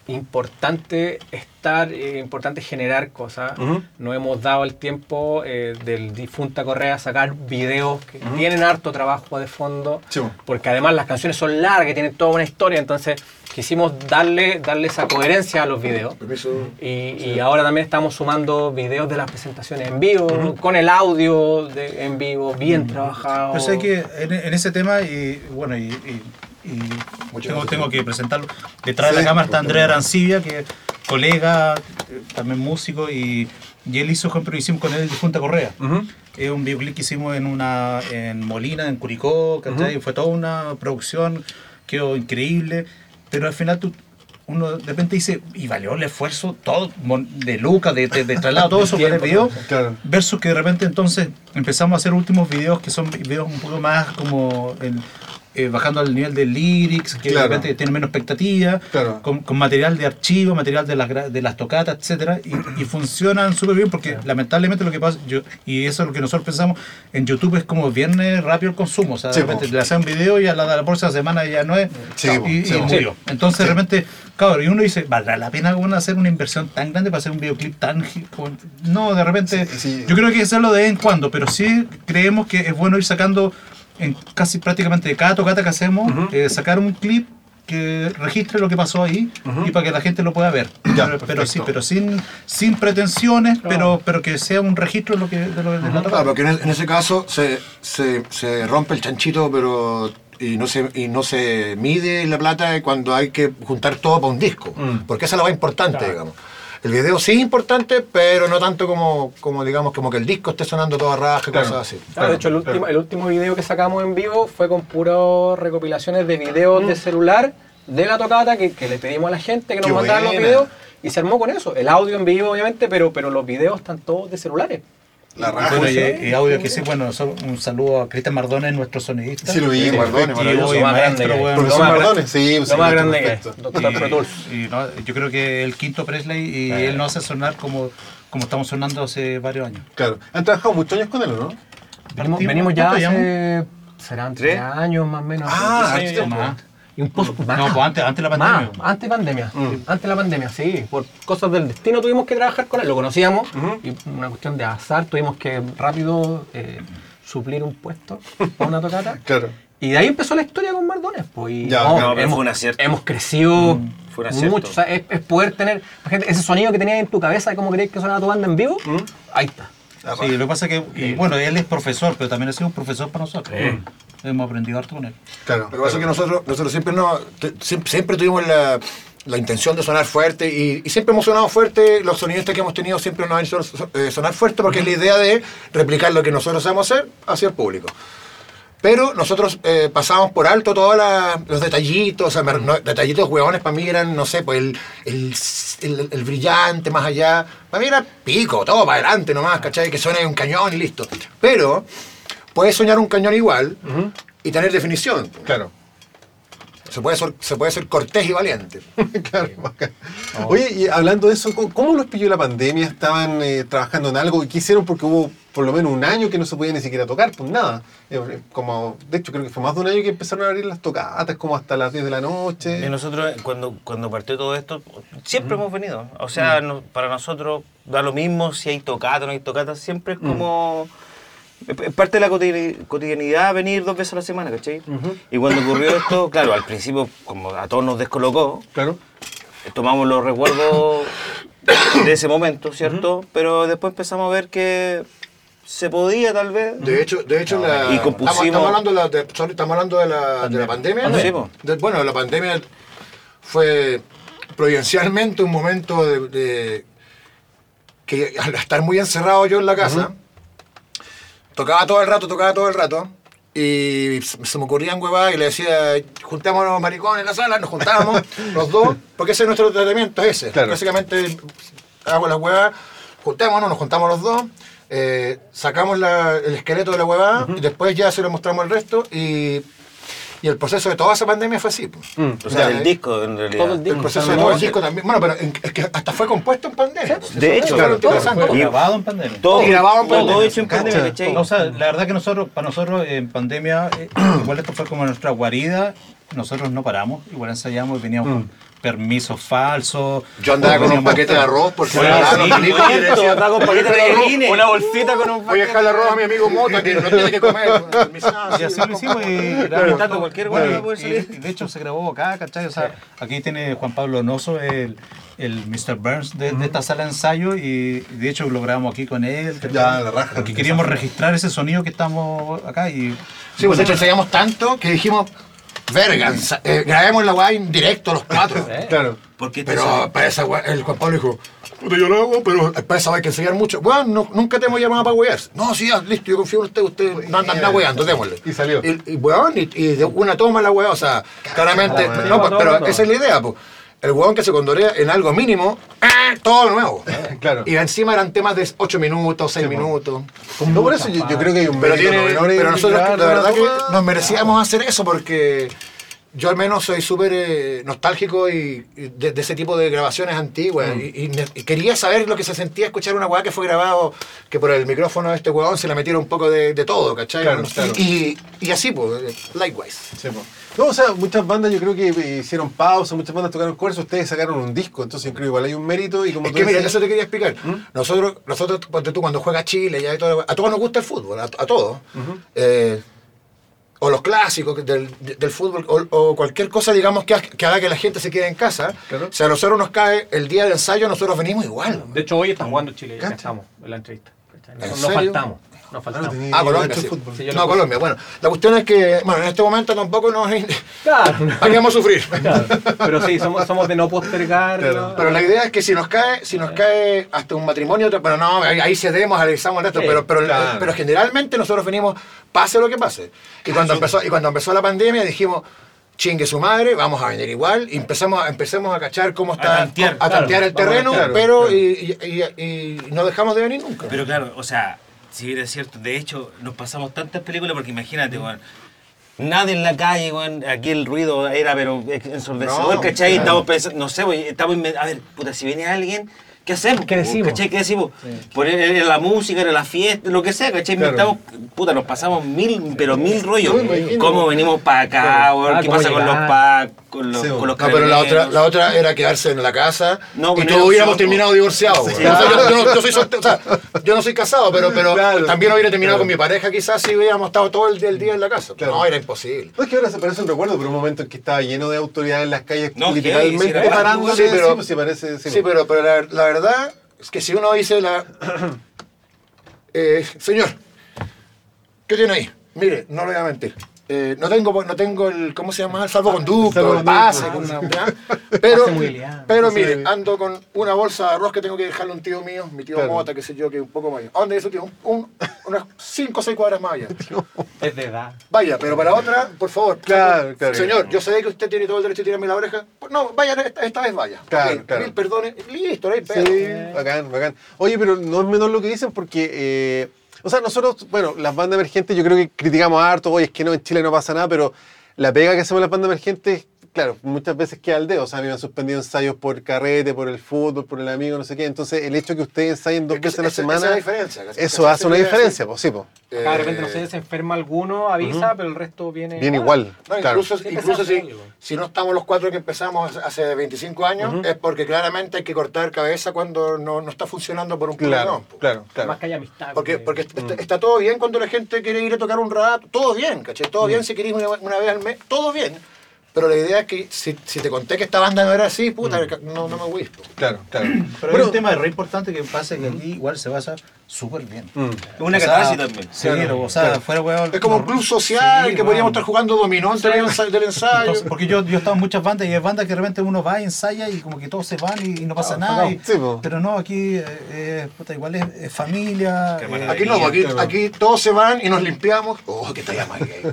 importante estar, eh, importante generar cosas. No hemos dado el tiempo eh, del difunta Correa a sacar videos que tienen harto trabajo de fondo, Sí, porque además las canciones son largas, tienen toda una historia, entonces quisimos darle, darle esa coherencia a los videos. Permiso. Y, y ahora también estamos sumando videos de las presentaciones en vivo, con el audio de- en vivo, bien trabajado. Yo sé que en, en ese tema, y bueno, y, y- y tengo, tengo que presentarlo. Detrás de Sí, la cámara está Andrea. Arancibia, que es colega, eh, también músico, y, y él hizo, ejemplo, hicimos con él el Junta Correa. Ujú. Es un videoclip que hicimos en una en Molina, en Curicó, ¿cachai? Fue toda una producción, quedó increíble, pero al final tú, uno de repente dice, y valió el esfuerzo, todo, de Lucas, de, de, de traslado, todo eso para el video, Claro. versus que de repente entonces empezamos a hacer últimos videos que son videos un poco más como en- eh, bajando al nivel de lyrics, que Claro. de repente tienen menos expectativa, Claro. con, con material de archivo, material de las, de las tocatas, etcétera, y, y funcionan súper bien porque lamentablemente lo que pasa, yo, y eso es lo que nosotros pensamos, en YouTube es como viernes rápido el consumo, o sea, de Sí, repente po. le hacen un video y a la, a la próxima semana ya no es, Sí, po, y, sí, y po. murió. Entonces de repente, cabrón, y uno dice, ¿valdrá la pena hacer una inversión tan grande para hacer un videoclip tan... gi- con-?" No, de repente, yo creo que hay que hacerlo de vez en cuando, pero sí creemos que es bueno ir sacando en casi prácticamente de cada tocata que hacemos, eh, sacar un clip que registre lo que pasó ahí y para que la gente lo pueda ver. Ya, pero, pero sí, pero sin, sin pretensiones, pero, pero que sea un registro de lo que, de lo, de la Claro, porque en, en ese caso se, se, se rompe el chanchito, pero y no se y no se mide la plata cuando hay que juntar todo para un disco, Mm. porque esa es la más importante, digamos. El video sí es importante, pero no tanto como, como digamos como que el disco esté sonando toda raja, Claro. cosas así. Claro, de hecho, el último, el último video que sacamos en vivo fue con puras recopilaciones de videos de celular de la tocata que, que le pedimos a la gente que nos Qué mandaran los videos y se armó con eso. El audio en vivo, obviamente, pero, pero los videos están todos de celulares. La raja. Bueno, y, y audio que sí, bueno, un saludo a Cristian Mardones, nuestro sonidista. Sí, lo vi, Mardones, maravilloso. Más maestro, weón. Profesor Mardones, sí, un Lo más saludo, grande que Tools. Y, y no, yo creo que el quinto Presley y él nos hace sonar como, como estamos sonando hace varios años. Claro. Han trabajado muchos años con él, ¿o ¿no? Venimos, venimos ya hace... Serán tres años más o menos. Ah, tiempo. Más. Y un poco más. No, pues antes, antes de la pandemia. Más, antes de pandemia. Mm. Antes de la pandemia, sí. Por cosas del destino tuvimos que trabajar con él. Lo conocíamos y una cuestión de azar tuvimos que rápido eh, suplir un puesto para una tocata. Claro. Y de ahí empezó la historia con Mardones. Pues, y, Ya, no, no, pero hemos, fue un acierto. hemos crecido fue un acierto. mucho. O sea, es, es poder tener ese sonido que tenías en tu cabeza de cómo querías que sonara tu banda en vivo. Ahí está. Sí, lo que pasa es que, y bueno, él es profesor, pero también ha sido un profesor para nosotros. Hemos aprendido harto con él. Claro. Que pasa es que nosotros, nosotros siempre, no, siempre, siempre tuvimos la, la intención de sonar fuerte y, y siempre hemos sonado fuerte. Los sonidistas que hemos tenido siempre nos han hecho eh, sonar fuerte porque es la idea de replicar lo que nosotros sabemos hacer hacia el público. Pero nosotros eh, pasábamos por alto todos los detallitos, o sea, me- no- detallitos huevones para mí eran, no sé, pues el, el, el- el brillante más allá. Para mí era pico, todo para adelante nomás, ¿cachai? Que suene un cañón y listo. Pero puedes soñar un cañón igual y tener definición. Claro. Se puede, ser, se puede ser cortés y valiente. claro. Oye, y hablando de eso, ¿cómo, los pilló la pandemia? ¿Estaban eh, trabajando en algo? ¿Y qué hicieron? Porque hubo por lo menos un año que no se podía ni siquiera tocar, pues nada. Eh, Como, de hecho, creo que fue más de un año que empezaron a abrir las tocatas, como hasta las 10 de la noche. Y nosotros, cuando, cuando partió todo esto, siempre hemos venido. O sea, no- para nosotros da lo mismo si hay tocata o no hay tocata, siempre es como. Es parte de la cotidi- cotidianidad venir dos veces a la semana, ¿cachai? Y cuando ocurrió esto, claro, al principio, como a todos nos descolocó, Claro. tomamos los recuerdos de ese momento, ¿cierto? Pero después empezamos a ver que se podía tal vez. De hecho, de hecho la, Y compusimos- estamos, estamos hablando, de la, de- sorry, estamos hablando de la, de la pandemia. De- bueno, la pandemia fue providencialmente un momento de, de- que al estar muy encerrado yo en la casa, tocaba todo el rato, tocaba todo el rato. Y se me ocurrían huevadas y le decía, juntémonos maricones en la sala, nos juntábamos los dos, porque ese es nuestro tratamiento, es ese. Claro. Básicamente hago las huevas, juntémonos, nos juntamos los dos, eh, sacamos la- el esqueleto de la huevada y después ya se lo mostramos al resto y, y el proceso de toda esa pandemia fue así. pues. O sea, el disco en realidad. Todo el El disco. proceso de todo el disco también. Bueno, pero en- es que hasta fue compuesto en pandemia. pues. De hecho, claro. Fue Y- grabado en pandemia. Todo, Y grabado en todo pandemia. hecho en pandemia. O sea, la verdad que nosotros, para nosotros en pandemia, eh, igual esto fue como nuestra guarida, nosotros no paramos, igual ensayamos y veníamos con, permisos falsos. Yo andaba con un paquete de arroz porque Bueno, sí, decía, Estaba con paquete de tallarines. Una bolsita con un Voy a dejar el arroz a mi amigo Mota que no tiene que comer. Me dice, "Ah, Y sí, así lo hicimos comprar". y Gravitando cualquier Bueno, y- y- de hecho se grabó acá, ¿cachai? O sea, aquí tiene Juan Pablo Noso, el, el Mr. Burns de, de esta sala de ensayo y de hecho lo grabamos aquí con él. Ya, la raja. Porque queríamos registrar ese sonido que estamos acá y... Sí, pues de hecho ensayamos tanto que dijimos, verga, eh, grabemos la weá en directo los cuatro. Claro. Porque te Pero para esa weá, el Juan Pablo dijo, puta, yo lo hago, pero para esa weá hay que ensayar mucho. Bueno, no- nunca te hemos llamado para wear. No, sí, ya, listo, yo confío en usted, usted no anda weando, démosle. Y salió. Y, y, weón, y, y de una toma la weá, o sea, claramente, no, pues, pero esa es la idea, pues. El weón que se condorea en algo mínimo, ¡ah! todo nuevo. Claro. Y encima eran temas de 8 minutos, 6 minutos. No, por eso yo, yo creo que hay un Pero, mérito tiene, pero nosotros la verdad que nos merecíamos hacer eso porque yo al menos soy súper eh, nostálgico y, y de, de ese tipo de grabaciones antiguas Mm. y, y ne- y quería saber lo que se sentía escuchar una weá que fue grabado que por el micrófono de este weón se le metieron un poco de, de todo, ¿cachai? Claro, y, claro. Y, y así pues, eh, likewise. Sí, po. No, o sea, muchas bandas yo creo que eh, hicieron pausa, muchas bandas tocaron covers, ustedes sacaron un disco, entonces creo que igual hay un mérito y como Es tú que mira, eso te quería explicar. ¿Mm? Nosotros, nosotros tú, cuando juega Chile, ya y todo, a todos nos gusta el fútbol, a, a todos. Eh, o los clásicos del, del fútbol, o, o cualquier cosa, digamos, que, que haga que la gente se quede en casa. Claro. Si a nosotros nos cae el día del ensayo, nosotros venimos igual. De hecho, hoy está jugando Chile, ya estamos en la entrevista. ¿cachai? ¿En No, no serio? faltamos. No Ah, no Ah, idea Colombia, sí. Sí, No, puse. Colombia. Bueno, la cuestión es que, bueno, en este momento tampoco nos... Claro, ¿Para qué vamos a sufrir? claro. Pero sí, somos, somos de no postergarlo. Claro. Pero la idea es que si nos cae, si nos cae hasta un matrimonio, pero no, ahí, ahí cedemos, analizamos el resto, Sí, pero, pero, claro. pero generalmente nosotros venimos, pase lo que pase. Y cuando empezó, y cuando empezó la pandemia dijimos, chingue su madre, vamos a venir igual, y empezamos, empezamos a cachar cómo está, tantear, a tantear claro, el a terreno, tantear, pero claro. y, y- y- y no dejamos de venir nunca. Pero claro, o sea, si bien es cierto, de hecho, nos pasamos tantas películas porque imagínate, weón. Nadie en la calle, weón, aquí el ruido era pero ensordecedor, No, ¿cachai? claro. Estamos pensando, no sé, weón, estamos a ver, puta, si viene alguien, ¿qué hacemos? ¿Qué decimos? ¿Cachai? ¿Qué decimos? Poner era la música, era la fiesta, lo que sea, ¿cachai? Claro. Inventamos, puta, nos pasamos mil, pero mil rollos. ¿Cómo venimos para acá, weón? Ah, ¿Qué ¿cómo pasa con los packs, con los, Sí, con los No, pero la otra, la otra era quedarse en la casa No, y todos hubiéramos terminado divorciados. Sí. güey. O sea, yo, yo no, yo soy soltero, o sea, yo no soy casado, pero, pero Claro. también hubiera terminado Claro. con mi pareja quizás si hubiéramos estado todo el, día- el día en la casa. Claro. No, era imposible. No, es que ahora se parece un recuerdo, pero un momento en que estaba lleno de autoridades en las calles, No, literalmente sí, era parándose, Sí, pero- sí, pues sí, parece, sí, Sí, pues. pero, pero la, la verdad es que si uno dice la... Eh, señor, ¿qué tiene ahí? Mire, no le voy a mentir. Eh, no tengo no tengo el ¿cómo se llama? el salvoconducto, el Salvoconducto. pase, con una- ¿ya? pero pero mire, ando con una bolsa de arroz que tengo que dejarle a un tío mío, mi tío Claro. Mota, qué sé yo, que es un poco mayor. ¿A dónde es su tío? Un- un- unas 5 o 6 cuadras más allá. Es de edad. Vaya, pero para otra, por favor. Claro, claro. Señor, yo sé que usted tiene todo el derecho de tirarme la oreja. Pues No, vaya, esta, esta vez vaya. Claro, Ok, claro. Mil perdones. Listo, no hay pedo. Sí, bacán, bacán. Oye, pero no es menor lo que dicen porque, eh, o sea, nosotros, bueno, las bandas emergentes yo creo que criticamos harto, oye, es que no, en Chile no pasa nada, pero la pega que hacemos las bandas emergentes, claro, muchas veces queda al dedo, o sea, me han suspendido ensayos por carrete, por el fútbol, por el amigo, no sé qué, entonces el hecho que ustedes ensayen dos Es que veces a la semana, esa es la diferencia, casi- eso casi hace una diferencia, pues sí, pues, Acá de repente, no Eh, sé, se enferma alguno, avisa, pero el resto viene. bien igual, No, claro. incluso, Sí, incluso si, si no estamos los cuatro que empezamos hace 25 años, es porque claramente hay que cortar cabeza cuando no, no está funcionando por un Claro, problemón, po. claro, claro. Más que haya amistad. Porque, porque está, está todo bien cuando la gente quiere ir a tocar un rato, todo bien, ¿cachai? Todo bien si querés una, una vez al mes, todo bien. Pero la idea es que si, si te conté que esta banda no era así, puta, no, no me guisto. Claro, claro. Pero hay un tema re importante que pasa que aquí igual se basa súper bien. Mm. Es una O catarsis también. Sí, o sea, fuera huevo. Es como un club social Sí, que podríamos bueno. estar jugando dominó antes del ensayo. del ensayo. Entonces, porque yo, yo he estado en muchas bandas y hay bandas que de repente uno va, ensaya y como que todos se van y, y no pasa nada. y- Sí, po. pero no, aquí eh, eh, puta, igual es, es familia. Qué eh. Aquí no, aquí, Claro. aquí todos se van y nos limpiamos. Oh, que te llamas gay.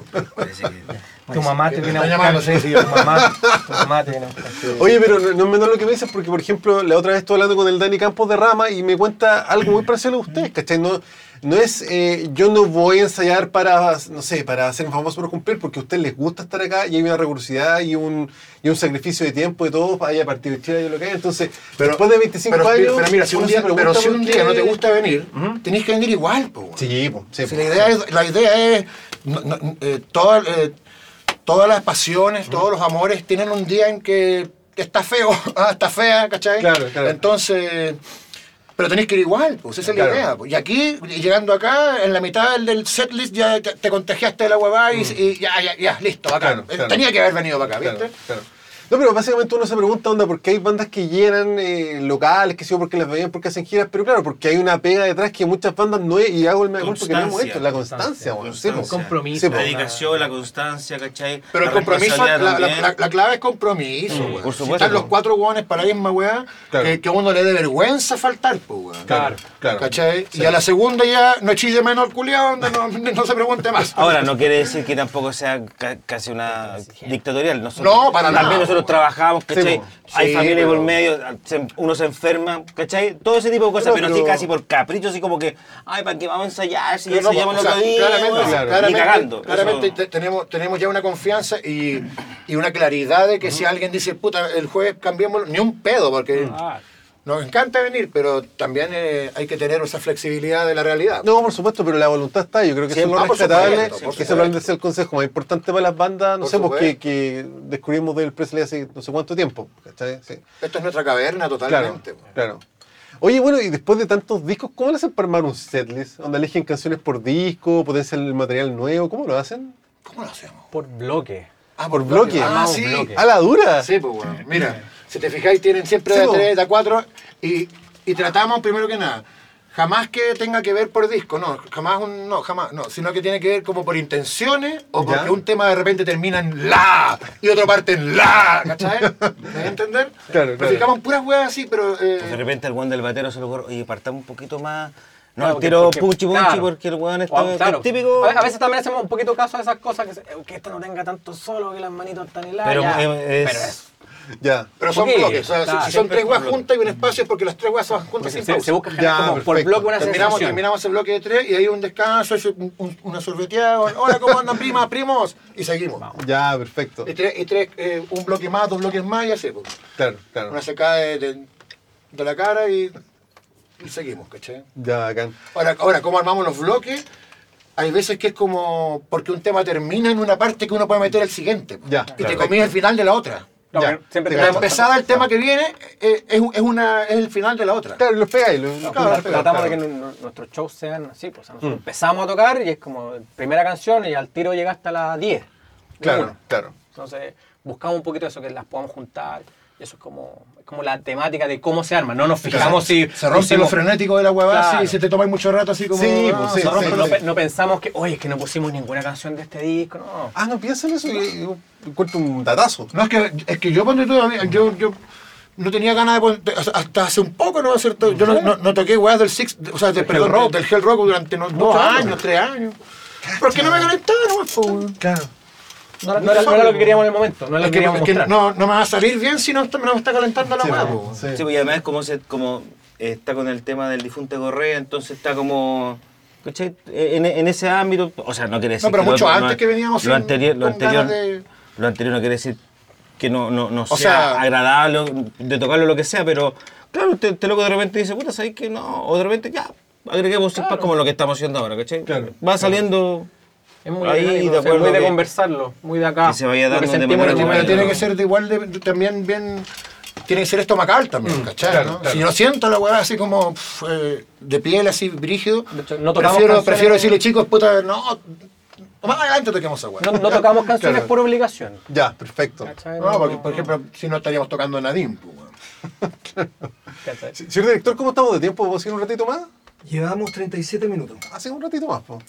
Tu mamá te viene a buscar. llamando, sí, sí. Tu mamá, tu mamá te viene a buscar. Oye, pero no, no es menor lo que me dices, porque por ejemplo, la otra vez estuve hablando con el Dani Campos de Rama y me cuenta algo muy parecido a ustedes, ¿cachai? No, no es, eh, yo no voy a ensayar para, no sé, para ser famoso por cumplir, porque a ustedes les gusta estar acá y hay una recursidad y un, y un sacrificio de tiempo de todos, vaya a partir de Chile y lo que hay. Entonces, Pero- después de 25 pero, años. pero mira, si un día, pero si un día no te gusta venir, tenés que venir igual. Po, Sí, po, sí, Si po. la, idea es, la idea es, no- no- eh, toda- eh, todas las pasiones, todos los amores tienen un día en que está feo, ah, está fea, ¿cachai? Claro, claro. Entonces, pero tenéis que ir igual, pues esa es la Claro. idea. pues. Y aquí, llegando acá, en la mitad del, setlist ya te, te contagiaste de la huevada y, y ya, ya, ya, listo, claro. Tenía que haber venido para acá, ¿viste? No, pero básicamente uno se pregunta, onda, ¿por qué hay bandas que llenan eh, locales, que sé yo, porque les va bien, porque hacen giras? Pero claro, porque hay una pega detrás que muchas bandas no es, y hago el mejor porque no hemos hecho, la constancia, bueno, sí. Compromiso. Sí. La dedicación, la constancia, ¿cachai? Pero el compromiso, la, la- también. la- la clave es compromiso, weón. por Si supuesto, están los cuatro hueones para la misma weá, Claro. que, que a uno le dé vergüenza faltar, pues, weón. Claro, claro. ¿Cachai? Y a la segunda ya no echéis de menos al culiado, donde no, no se pregunte más. Ahora, no quiere decir que tampoco sea ca- casi una dictatorial. Nosotros, No, para También nada. Nosotros trabajamos, ¿cachai? po. Hay Sí, familia pero- por medio, se- uno se enferma, ¿cachai? Todo ese tipo de cosas, pero, pero- así casi por capricho, así como que, ay, ¿para qué vamos a ensayar? Si ya no, ensayamos el sea, otro día, claramente, claro. ni claramente, cagando. claramente Eso- te- tenemos, tenemos ya una confianza y, y una claridad de que si alguien dice, puta, el jueves cambiémoslo, ni un pedo, porque Ah, nos encanta venir, pero también eh, hay que tener esa flexibilidad de la realidad. No, por supuesto, pero la voluntad está. Yo creo que eso es Siempre, lo rescatable. que eso sea el consejo más importante para las bandas, no Por sé, pues que, descubrimos del Presley hace no sé cuánto tiempo. ¿cachai? Sí. Esto es nuestra caverna Claro, totalmente. weón. claro. Oye, bueno, y después de tantos discos, ¿cómo lo hacen para armar un setlist? ¿Donde eligen canciones por disco, potencian el material nuevo? ¿Cómo lo hacen? ¿Cómo lo hacemos? por bloque. Ah, por bloque. Ah, sí. bloque. ¿A la dura? Sí, pues bueno. Mira, si te fijáis, tienen siempre de po. 3, de 4 y, y tratamos primero que nada. Jamás que tenga que ver por disco, no, jamás un, no, jamás, no, sino que tiene que ver como por intenciones o Ya. porque un tema de repente termina en la y otro parte en la, ¿cachai? ¿Me vas a entender? Claro, Nos claro. fijamos en puras weas así, pero eh, De repente el weón del batero se le ocurre, oye, partamos un poquito más. No, Claro, tiro porque- punchi punchi claro. porque el weón está claro, típico. A a veces también hacemos un poquito caso a esas cosas, que, se- que esto no tenga tanto solo, que las manitos están heladas. Pero ya. eh, es- Pero es- Ya. pero son Ok, bloques. O sea, si- son siempre tres son weas juntas y un espacio es porque las tres weas se van juntas sin se, pausa. se busca generar Ya, como por perfecto. bloque una Terminamos, sensación. terminamos el bloque de tres y ahí un descanso, es un- un- una sorbeteada. Hola, ¿cómo andan, primas, primos? Y seguimos. Ya, perfecto. Y tres, y tres, eh, un bloque más, dos bloques más y así. pues. Claro, claro. Una secada de, de- de la cara y, y seguimos, ¿cachai? Ya, bacán. Ahora, ahora, ¿cómo armamos los bloques? Hay veces que es como porque un tema termina en una parte que uno puede meter al siguiente. Ya, y te perfecto. comí el final de la otra. No, Ya, siempre te empezada del tema que viene eh, es, un- es una, es el final de la otra. Claro, los pegáis. Los, Claro, claro, Tratamos claro. de que nu- nuestros shows sean así, pues o sea, Mm. empezamos a tocar y es como primera canción y al tiro llega hasta las 10. de Claro, claro. Entonces buscamos un poquito eso, que las podamos juntar. Y eso es como, es como la temática de cómo se arma. No nos fijamos si. Se rompe hicimos- lo frenético de la huevada Claro. si se te tomáis mucho rato así como. Sí, ah, pues, sí, se rompe sí, no, pe- no pensamos que, oye, es que no pusimos ninguna canción de este disco, no. Ah, no piensan eso. Yo, encuentro un datazo. No, es que, es que yo mí- yo, yo no tenía ganas de poner, hasta hace un poco no va a ser todo- yo no, no, no toqué weas del Six, o sea, del, perdón, Rock. del Hell Rock durante no- dos años, tres años. Porque no me conectaba, no. Claro. No, no era, no era lo que queríamos en el momento, no era lo Es que que, queríamos es que mostrar. no, no me va a salir bien si no, me está calentando la po. sí. Sí, pues, y además como, se, como eh, está con el tema del difunto Correa, entonces está como... ¿cachai? En, en ese ámbito, o sea, no quiere decir No, pero que mucho antes que veníamos lo anterior, lo anterior, de- lo anterior no quiere decir que no, no, no O sea, sea- agradable de tocarlo lo que sea, pero claro, te, te loco de repente dice, puta, ¿sabes que no? O de repente ya, agreguemos un como lo que estamos haciendo ahora, ¿cachai? Claro, Va saliendo Es muy, ahí, de o sea, acuerdo muy de conversarlo, muy de acá. que se vaya dando de manera Pero tiene no. que ser de igual de, de- también bien. Tiene que ser estomacal también, ¿cachai? claro, no? claro. Si no siento la weá así como pf, eh, de piel, así brígido, hecho, no prefiero, prefiero decirle, chicos, puta, no. Más adelante toquemos esa weá. No, no tocamos canciones Claro. por obligación. Ya, perfecto. ¿cachai? No, porque, por ejemplo, si no estaríamos tocando Nadine, pues, Señor director, ¿cómo estamos de tiempo? ¿Vamos a ir un ratito más? Llevamos 37 minutos. Hace un ratito más, po.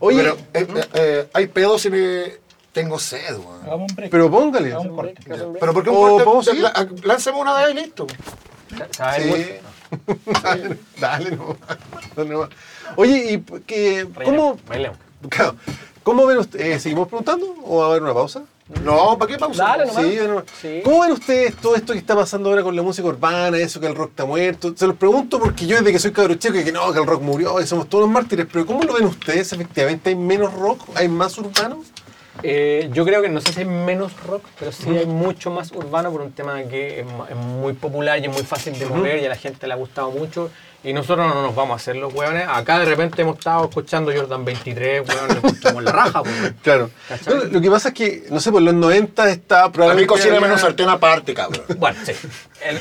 Oye, Pero eh, eh, eh, hay pedos si me. Tengo sed, weón. Un pero póngale. Hagamos un corte. Pero ¿por qué O un corte? podemos seguir. La- Lánzame una de ahí, listo. Sí. dale, dale, no. Dale nomás. Oye, ¿y que, cómo, Bailemos. claro, cómo ven ustedes? ¿Seguimos preguntando o va a haber una pausa? No, ¿para qué pausa? Dale nomás. Sí, bueno. Sí. ¿Cómo ven ustedes todo esto que está pasando ahora con la música urbana, eso que el rock está muerto? Se los pregunto porque yo desde que soy cabro chico que no, que el rock murió y somos todos los mártires, pero ¿cómo lo ven ustedes? ¿Efectivamente hay menos rock? ¿Hay más urbano? Eh, yo creo que no sé si hay menos rock, pero sí hay mucho más urbano por un tema que es muy popular y es muy fácil de mover y a la gente le ha gustado mucho. Y nosotros no nos vamos a hacer los hueones. Acá de repente hemos estado escuchando Jordan 23, weón, lo escuchamos la raja, weón. Claro. Lo que pasa es que, no sé, por los 90 está A mí probablemente. cocina menos sartén aparte, cabrón. Bueno, sí.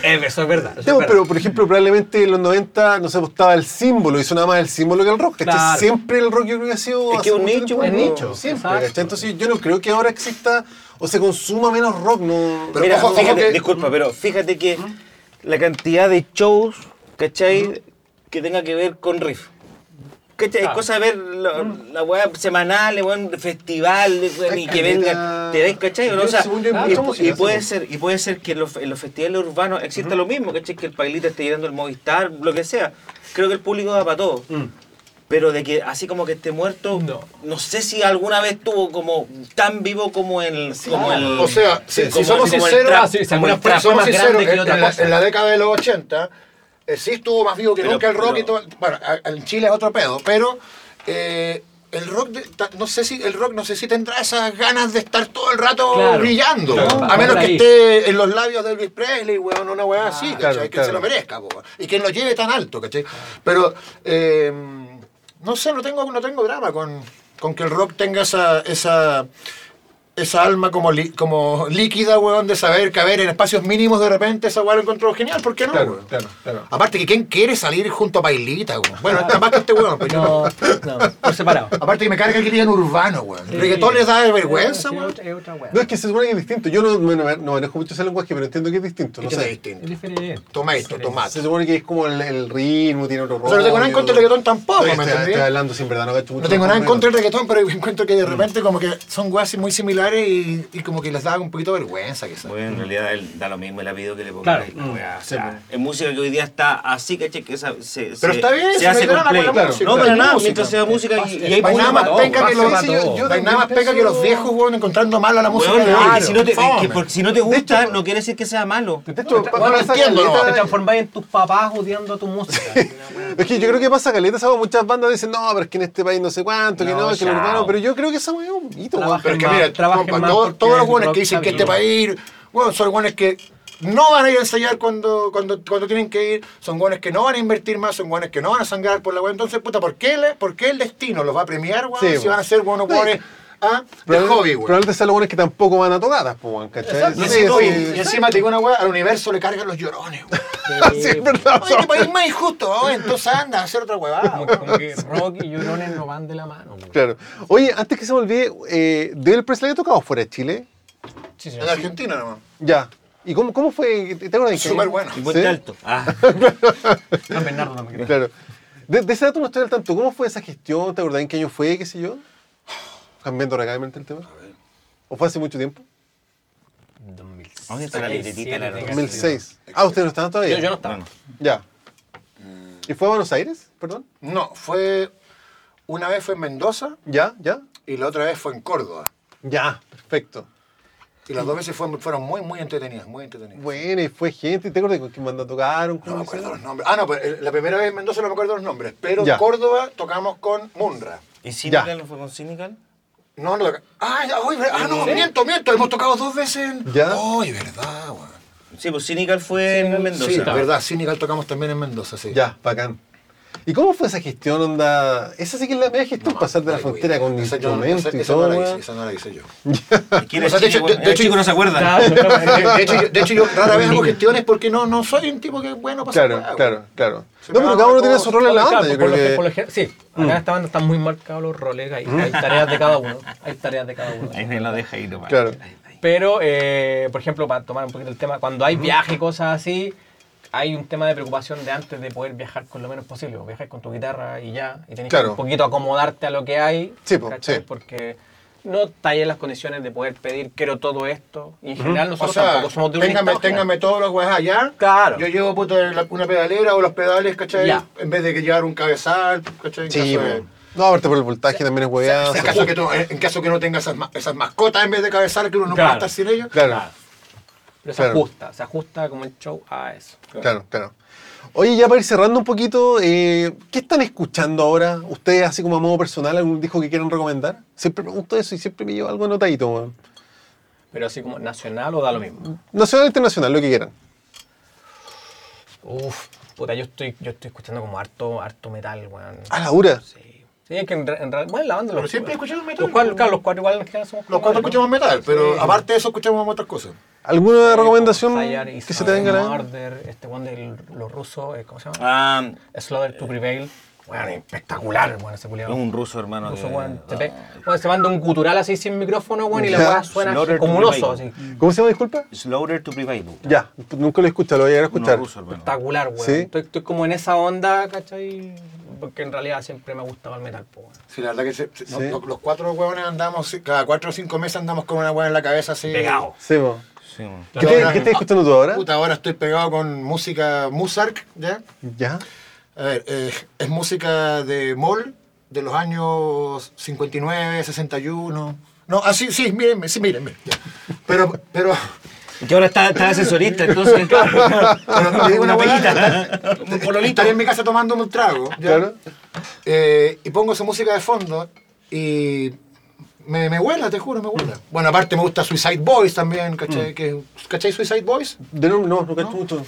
Eso es verdad. eso Sí, es verdad. pero por ejemplo, probablemente en los 90, no sé, pues, estaba el símbolo y sonaba más el símbolo que el rock. Claro. Siempre el rock yo creo que ha sido. Es que un nicho, tiempo, es nicho, Siempre. Entonces yo no creo que ahora exista o se consuma menos rock, no. Pero Mira, ojo, ojo fíjate, que- disculpa, pero fíjate que la cantidad de shows, ¿cachai? Que tenga que ver con riff. ¿Cachai? Es Claro. cosa de ver lo- la weá semanal, weón, festivales, weón, y que vengan, ¿te ves, cachai? o no? Yo, O sea, y, y puede sí. ser, y puede ser que en los, en los festivales urbanos exista lo mismo, ¿cachai? Que el pailita esté llenando el Movistar, lo que sea. Creo que el público da para todo. Pero de que así como que esté muerto, No. no, sé si alguna vez tuvo como tan vivo como el... como el O sea, si, como- si somos el sinceros, sí, si el somos más sinceros, la, en la década de los 80 eh, sí estuvo más vivo que Pero- nunca el rock y todo. Bueno, en Chile es otro pedo, pero eh, el rock, de- no sé si el rock no sé si tendrá esas ganas de estar todo el rato Claro, brillando, claro, a menos que esté en los labios de Elvis Presley, weón, una weá así, ¿cachai? claro, que se lo merezca, y que lo lleve tan alto, ¿cachai? Pero eh, no sé, no tengo, no tengo drama con, con que el rock tenga esa, esa esa alma como, li- como líquida, weón, de saber caber en espacios mínimos de repente, esa weón lo encontró genial, ¿por qué no? Claro, weón? claro, claro. Aparte que quién quiere salir junto a Pailita, weón. Bueno, está más que este weón, pero yo No, no. no, por separado. Aparte que me carga que digan urbano, weón. Reggaetón les da vergüenza, Sí, weón. es otra. No, es que se supone que es distinto. Yo no, no, no manejo mucho ese lenguaje, pero entiendo que es distinto. No ¿Qué es sé. distinto? Es diferente. Tomato, tomate. Se supone que es como el, el ritmo, tiene otro O sea, no tengo nada en contra del reggaetón tampoco, Estoy, ¿me estoy, entendí? estoy hablando sin verdad, no cacho mucho. No tengo nada en pero- contra del reggaetón, pero encuentro que de repente como que son weas muy similares y, y como que les da un poquito de vergüenza, quizás. Bueno, en realidad él da lo mismo, él ha pedido que le ponga Claro. la weá, o sea, pues. Es música que hoy día está así, ¿cachai? Que esa- se, Pero se- está bien, se no hace con play. música, No, para nada, música. mientras sea música y, y hay nada más penca que los, nada más penca que los viejos, weón, encontrando mal a la música. Si no te, Fome. que por- si no te gusta, no quiere decir que sea malo. Te transformáis en tus papás odiando tu música. Es que yo creo que pasa caleta, ¿sabes? Muchas bandas dicen, no, pero es que en este país no sé cuánto, que No, no, que lo urbano. Pero yo creo que esa weá es un mito, weón. Pero es que mira, trabajen compa, más todo- porque todos los buenos que dicen que este país, bueno, son buenos que no van a ir a ensayar cuando, cuando, cuando tienen que ir, son buenos que no van a invertir más, son buenos que no van a sangrar por la web. Entonces, puta, ¿por qué, le- por qué el destino los va a premiar, weón? Sí, si van a ser buenos No, y- buenos ah, de hobby, weón. Probablemente sean los buenos que tampoco van a tocadas, pues, weón, ¿cachai? Sí, Y sí, encima- sí. y encima te digo una weá, al universo le cargan los llorones. Sí, es verdad. Oye, qué país más injusto, weón. Entonces anda a hacer otra weá. Como, como que rock y llorones no van de la mano. güey. Claro. Oye, antes que se me olvide, eh, ¿Del Presley ha tocado fuera de Chile? Sí, sí, En Argentina nomás. Ya. ¿Y cómo, cómo fue? ¿Te acuerdas de qué Súper bueno. Y Puente ¿Sí? Alto. Ah, San Bernardo no me creo. Claro. De, de ese dato no estoy al tanto. ¿Cómo fue esa gestión? ¿Te acordás en qué año fue? ¿Qué sé yo? Cambiando radicalmente el tema. ¿O fue hace mucho tiempo? 2006. ¿Dónde está la libretita, la- 2006. Ah, ustedes no estaban todavía. Yo, yo no estaba. Ya. ¿Y fue a Buenos Aires? Perdón. No, fue. Una vez fue en Mendoza Ya, ya. y la otra vez fue en Córdoba. Ya, perfecto. Y las dos veces fueron, fueron muy, muy entretenidas, muy entretenidas. Bueno, y fue gente. ¿Te acuerdas con quién banda tocaron? No ¿Cómo me acuerdo los nombres. Ah, no, pues, eh, la primera vez en Mendoza no me acuerdo los nombres. Pero Ya. en Córdoba tocamos con Munra. ¿Y Cynical no fue con Cynical? No, no. Ah, ya, ay, ah, no, miento, miento. Hemos tocado dos veces en. Ya. Ay, verdad, weón. Sí, pues Cynical fue en Mendoza. Sí, verdad, Cynical tocamos también en Mendoza, sí. Ya, bacán. ¿Y cómo fue esa gestión, onda? Esa sí que es la media gestión, pasar de la frontera con esa yo- instrumentos esa- y esa todo, no la hice, esa no la hice yo. ¿Quién O sea, es de hecho- chico? de- de El hecho- chico no se acuerda. Claro, De, de hecho, yo, de hecho, yo rara vez hago gestiones porque no, no soy un tipo que es bueno para Claro, claro, claro. Se No, pero cada uno tiene su rol en la Claro, banda, yo creo que... por sí, acá en esta banda están muy marcados los roles, hay, hay tareas de cada uno. Hay tareas de cada uno. Ahí me lo deja ahí nomás. Claro. Pero, eh, por ejemplo, para tomar un poquito el tema, cuando hay viaje y cosas así, hay un tema de preocupación de antes de poder viajar con lo menos posible. o Viajar con tu guitarra y ya, y tenés Claro. que un poquito acomodarte a lo que hay. Sí, po, ¿cachai? sí. Porque no está ahí en las condiciones de poder pedir quiero todo esto. Y en general O nosotros sea, tampoco somos de un téngame, téngame todos los weas allá. Claro. Yo llevo puta, la- una pedalera o los pedales, ¿cachai? Ya. En vez de que llevar un cabezal, ¿cachai? En Sí, caso de- weón. No, aparte por el voltaje también es hueveado. en, caso que tú- en caso que no tenga esas, ma- esas mascotas en vez de cabezal, que uno no Claro. pueda estar sin ellos. Claro, Pero se Claro. ajusta, se ajusta como el show a eso. claro, claro. Oye, ya para ir cerrando un poquito, eh, ¿qué están escuchando ahora? Ustedes, así como a modo personal, algún disco que quieran recomendar? Siempre pregunto eso y siempre me llevo algo anotadito, weón. Pero así como nacional o da lo mismo. Nacional o internacional, lo que quieran. Uf, Puta, yo estoy, yo estoy escuchando como harto, harto metal, weón. Ah, la dura. Sí. Sí, es que en, en realidad, bueno, la banda Pero los, siempre escuchamos metal, Los cuatro, claro, los cuatro igual en general somos Los cuatro escuchamos metal, pero aparte de eso escuchamos otras cosas. ¿Alguna recomendación Fire is que se te venga a este one de los rusos, eh, ¿cómo se llama? Ah, Slaughter to Prevail. Bueno, espectacular, bueno, ese es culiado. un ruso, hermano. Ruso, que- weón, te pe- bueno, se manda un gutural así sin micrófono, weón, y la weá suena Slaughter como un oso, así. ¿Cómo se llama, disculpa? Slaughter to Prevail. Ya, nunca lo he escuchado, lo voy a llegar a escuchar. ruso, hermano. Espectacular, weón. Sí. Estoy, estoy como en esa onda, ¿cachai? Porque en realidad siempre me ha gustado el metal, po, weón. Sí, la verdad que se- se- Sí. no- los cuatro huevones andamos, cada cuatro o cinco meses andamos con una hueá en la cabeza así. Pegado. Sí, po. Sí. ¿Qué, te- qué estás escuchando tú ahora? Puta, ahora estoy pegado con música Musark, ¿ya? Ya. A ver, eh, es música de Moll de los años 59, 61. No, así, sí, miren, sí, miren. Pero, pero, que ahora está, está asesorista, entonces. pero te digo una un pololito ahí en mi casa tomando un trago. ¿ya? Claro. Eh, y pongo esa música de fondo y me, me huela, te juro, me huela. Bueno, aparte me gusta Suicide Boys también, ¿cachai? Que, ¿Cachai Suicide Boys? De nuevo, no, no cacho mucho.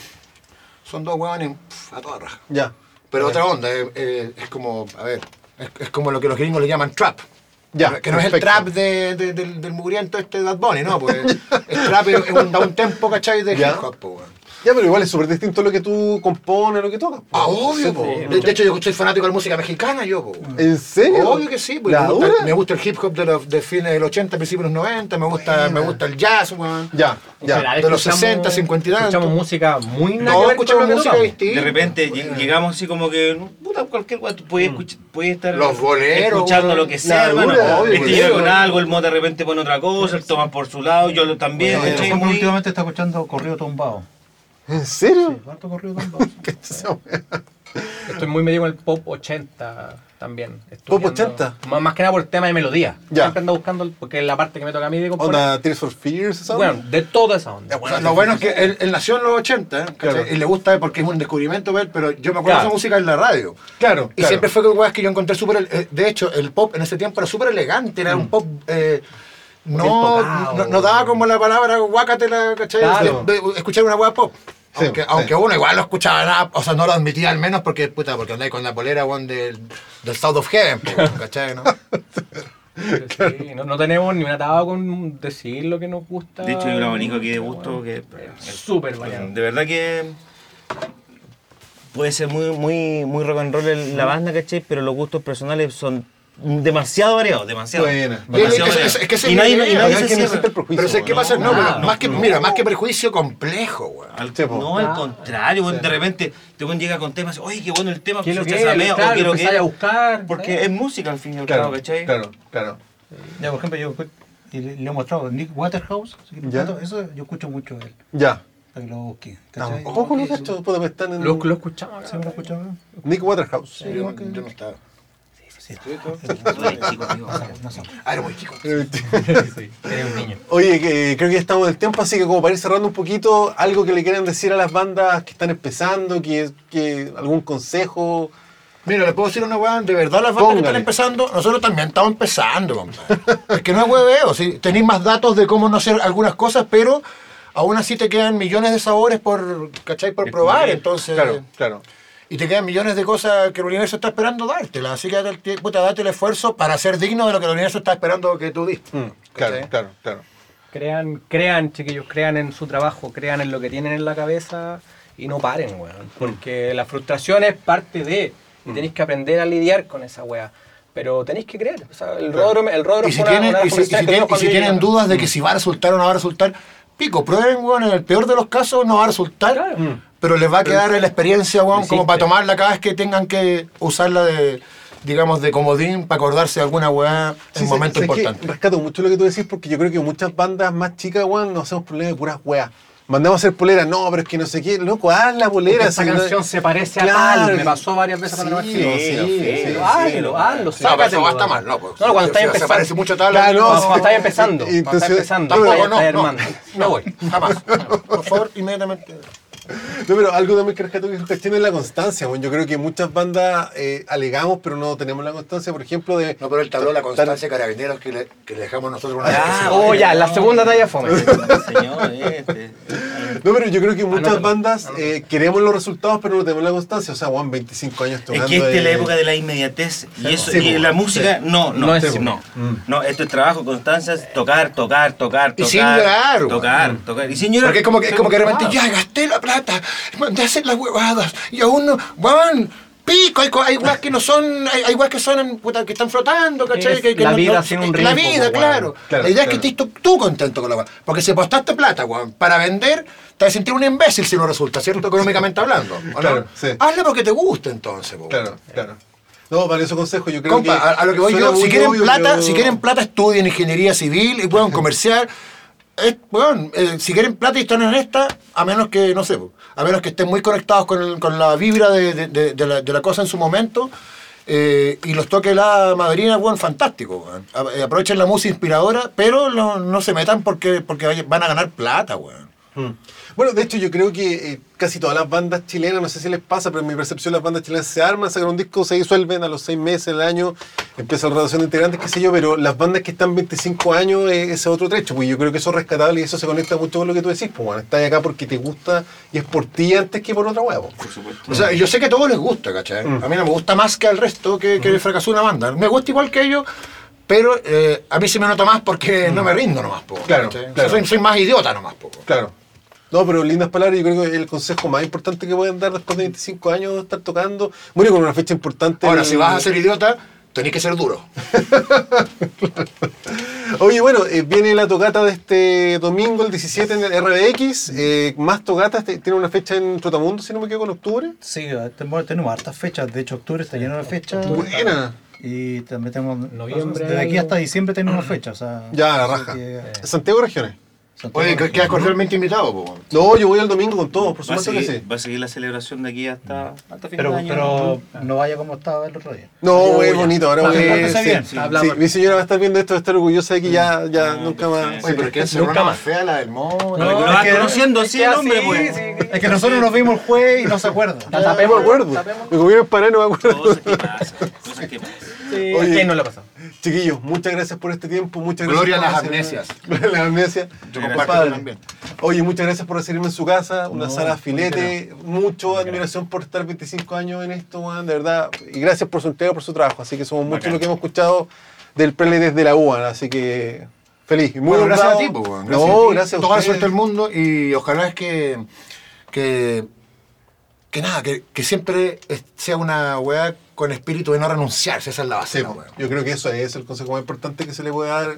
Son dos huevones a toda raja. Ya. Pero otra onda, eh, eh, es como, a ver, es, es como lo que los gringos le llaman trap. Ya, que no es el perfecto. trap de, de- del, del mugriento este de Bad Bunny, ¿no? Pues el trap es un, da un tempo, ¿cachai? De Ya. hip hop, weón. Ya, pero igual es súper distinto lo que tú compones, lo que tocas. po. Ah, obvio, Sí, po. De, de hecho, yo soy fanático de la música mexicana, yo, po. ¿En serio? Obvio que sí, ¿La me gusta, dura? me gusta el hip hop de los de fines del 80, principios de los 90, me gusta, me gusta el jazz, weón. Ya, ya. de los escuchamos- 60, 50 y tanto. Escuchamos música muy nada No, escuchamos música distinta. De repente lleg- llegamos así como que, puta, cualquier weá, tú puedes, escuchar, puedes estar Los boleros, escuchando weón. lo que sea, hermano. este pues, llega sí, con weón. algo, el moto de repente pone otra cosa, el Tomás por su lado, yo lo también, últimamente está escuchando corrido tumbado. ¿En serio? ¿Cuánto corrido tumbado? Estoy muy medio con el pop 80 también. ¿Pop Estudiando- 80? Más, más que nada por el tema de melodía. Ya. Siempre ando buscando, el- porque es la parte que me toca a mí de componer. ¿Onda Tears for Fears? esa Bueno, onda? de toda esa onda. O sea, lo bueno es que él, él nació en los 80, ¿cachai? Claro. y le gusta porque es un descubrimiento ver, pero yo me acuerdo de esa música en la radio. Claro, Y claro. siempre fue con weas que yo encontré súper. eh, De hecho, el pop en ese tiempo era súper elegante, era un pop. eh, no, no, no daba como la palabra guácatela, ¿cachai? Claro. De, de escuchar una wea pop. Sí, aunque, sí. aunque uno igual no escuchaba nada, o sea, no lo admitía al menos porque, puta, porque andáis con la polera, weón, del, del South of Heaven, po, ¿cachai? ¿no? Sí, no, no tenemos ni un atado con decir lo que nos gusta. De hecho, hay un abanico aquí de gusto que Es súper variado. de verdad que puede ser muy, muy, muy rock and roll la banda, ¿cachai? Pero los gustos personales son demasiado variados, demasiado. Buena. demasiado Es- es- variados. es que y nadie, y se que no el prejuicio. Pero sé qué pasa, no, más que, no. mira, más que prejuicio complejo. Al- Sí, po. no, al contrario, de repente te llega con temas, oye, qué bueno el tema, ¿Qué es lo chucha, que esa es? mea, o Claro, qué es lo empezáis que a buscar. Porque ¿sabes? es música al fin y al cabo, ¿cachai? claro, claro. Ya, por ejemplo, yo y le, le he mostrado Nick Waterhouse. así que Ya. Eso yo escucho mucho de él. Ya. Para que lo busque. Tampoco lo escuchamos. ¿Sí lo escuchado? Nick Waterhouse. Yo, yo no estaba. Tío. Ah, era muy chico. Eres un niño. Oye, que creo que ya estamos en el tiempo, así que como para ir cerrando un poquito, algo que le quieran decir a las bandas que están empezando, que, que algún consejo. Mira, le puedo decir una weá, de verdad las bandas que Póngale. están empezando, nosotros también estamos empezando, compadre. Es que no es hueveo, ¿sí? tenéis más datos de cómo no hacer algunas cosas, pero aún así te quedan millones de sabores por, ¿cachai? por probar, entonces... Claro, claro. Y te quedan millones de cosas que el universo está esperando dártela, así que date puta, date el esfuerzo para ser digno de lo que el universo está esperando que tú diste. Mm, claro, claro, claro. Crean, crean, chiquillos, crean en su trabajo, crean en lo que tienen en la cabeza y no paren, weón. Porque la frustración es parte de, y tenéis que aprender a lidiar con esa weá. Pero tenéis que creer. O sea, el Rodro, el Rodro Y si tienen, y si, y si tienen, y si dudas de que si va a resultar o no va a resultar, pico, prueben, weón, en el peor de los casos no va a resultar, Claro. pero les va a quedar la experiencia, weón, como para tomarla cada vez que tengan que usarla de, digamos, de comodín para acordarse de alguna weá en Sí, un sé- momento sé que importante. rescato mucho lo que tú decís porque yo creo que muchas bandas más chicas, weón, nos hacemos problemas de puras weas. Mandamos a hacer polera, no, pero es que no sé qué, loco, haz la polera. Esta si no- canción se parece a Claro. tal. Me pasó varias veces cuando Sí, más sí, chico. sí, sí, hazlo, sí. hazlo, No, pero sácatelo, eso va a estar weón. mal, no, pues. No, no, cuando estás empezando. Se parece mucho a tal. Claro, no, Cuando, sí. cuando estás empezando. Cuando estás empezando. no, no, voy. Jamás. Por favor, inmediatamente. No, pero algo también que rescato que es la constancia. Bueno, yo creo que muchas bandas eh, alegamos, pero no tenemos la constancia, por ejemplo, de. No, pero él te habló de la constancia de carabineros que le, que le dejamos nosotros una se- Oh, ya, la segunda talla fome. Señor, este, No, pero yo creo que muchas Anótalo, bandas eh, queremos los resultados, pero no tenemos la constancia. O sea, Juan, 25 años Es tocando. que esta es la época de la inmediatez. Y, eso, Sí, y la música, no, no, No es no. así, no. Mm. No, esto es trabajo, constancia, es tocar, tocar, tocar, Y tocar. sin llorar. Tocar, tocar. Y sin llorar. Porque es como que, es como que de repente, Ah. ya gasté la plata, mandé a hacer las huevadas, y aún no, van, pico, hay, hay weas que no son, hay, hay weas que son, puta, que están flotando, ¿cachai? Es Que, que la no- vida no- sin un La ritmo, vida, po, claro. La idea es que estés tú, tú contento con la wea. Porque si apostaste plata, weón, para vender, te vas a sentir un imbécil si no resulta, ¿cierto? Económicamente hablando. Claro, sí. Hazle porque te guste entonces, po, Claro, claro. No, para eso consejo, yo creo Compa, que. a, a lo que voy suena yo, si quieren obvio, plata, pero- si quieren plata, estudien ingeniería civil y puedan comerciar. Es, weón, eh, si quieren plata y están en a menos que, no sé, a menos que estén muy conectados con, con la vibra de, de- la, de la cosa en su momento, eh, y los toque la madrina, weón, fantástico. A- eh, Aprovechen la música inspiradora, pero no, no se metan porque, porque van a ganar plata, weón. Mm. Bueno, de hecho yo creo que eh, casi todas las bandas chilenas, no sé si les pasa, pero en mi percepción las bandas chilenas se arman, sacan un disco, se disuelven a los seis meses, el año, empieza la rotación de integrantes, qué sé yo, pero las bandas que están 25 años, eh, ese es otro trecho, pues yo creo que eso es rescatable y eso se conecta mucho con lo que tú decís, pues bueno, estás acá porque te gusta y es por ti antes que por otra huevo. Por supuesto. O sea, yo sé que a todos les gusta, ¿cachai? A mí no me gusta más que al resto que, que fracasó una banda. Me gusta igual que ellos, pero eh, a mí se me nota más porque no me rindo nomás, po, Claro, ¿cachai? O sea, claro. soy, soy más idiota nomás, po. Claro. No, pero lindas palabras, yo creo que el consejo más importante que pueden dar después de 25 años de estar tocando, bueno, y con una fecha importante. Ahora, el- si vas a ser idiota, tenés que ser duro. Oye, bueno, eh, viene la tocata de este domingo, el 17 en el RBX. eh, más tocatas, tiene una fecha en Trotamundo, si no me equivoco, en octubre. Sí, tenemos, tenemos hartas fechas. De hecho, octubre está lleno de fechas. Buena. Y también tenemos. Noviembre Desde aquí hasta diciembre tenemos fechas. O sea, Ya, la raja. que, Santiago Regiones. Oye, que- quedas cordialmente invitado, po. No, yo voy el domingo con todos, por Va a, supuesto que seguir, sí. va a seguir la celebración de aquí hasta, hasta fin Pero, de año. pero no vaya como estaba el otro día. No, muy bonito, ahora voy a sí, bien, sí, sí, mi señora va a estar viendo esto, va a estar orgullosa de que ya, ya No, nunca más. Oye, pero que es Nunca más. fea la del mono. No, lo es que- conociendo así el hombre, pues. Es que nosotros nos vimos el jueves y no se acuerda. No me acuerdo. Me comieron para no me acuerdo. Cosas que pasan, cosas que pasan. Sí, Oye. ¿a quién no le ha pasado? Chiquillos, muchas gracias por este tiempo, muchas gracias Gloria a por las amnesias. Gloria a las amnesias. Yo Compadre. comparto también. Oye, muchas gracias por recibirme en su casa, una No, sala filete, mucho admiración por estar 25 años en esto, weón, de verdad, y gracias por su entrega, por su trabajo, así que somos muchos los que hemos escuchado del Prele desde la UAN, así que feliz muy Bueno, gracias a honrado. ti, po, weón. No, a ti. gracias a Toda la ustedes. suerte del mundo y ojalá es que. que. que nada, que, que siempre sea una weá con espíritu de no renunciarse, esa es la base. Sí, ¿no, weón? yo creo que eso es el consejo más importante que se le puede dar,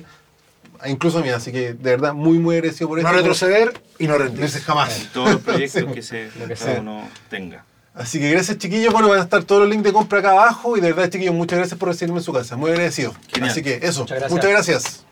incluso a mí, así que de verdad muy, muy agradecido por No esto. retroceder y no No rendirse. jamás. En todos los proyectos que, se, que cada uno tenga. Así que gracias chiquillos, bueno, van a estar todos los links de compra acá abajo y de verdad chiquillos, muchas gracias por recibirme en su casa, muy agradecido. Genial. Así que eso, Muchas gracias. Muchas gracias.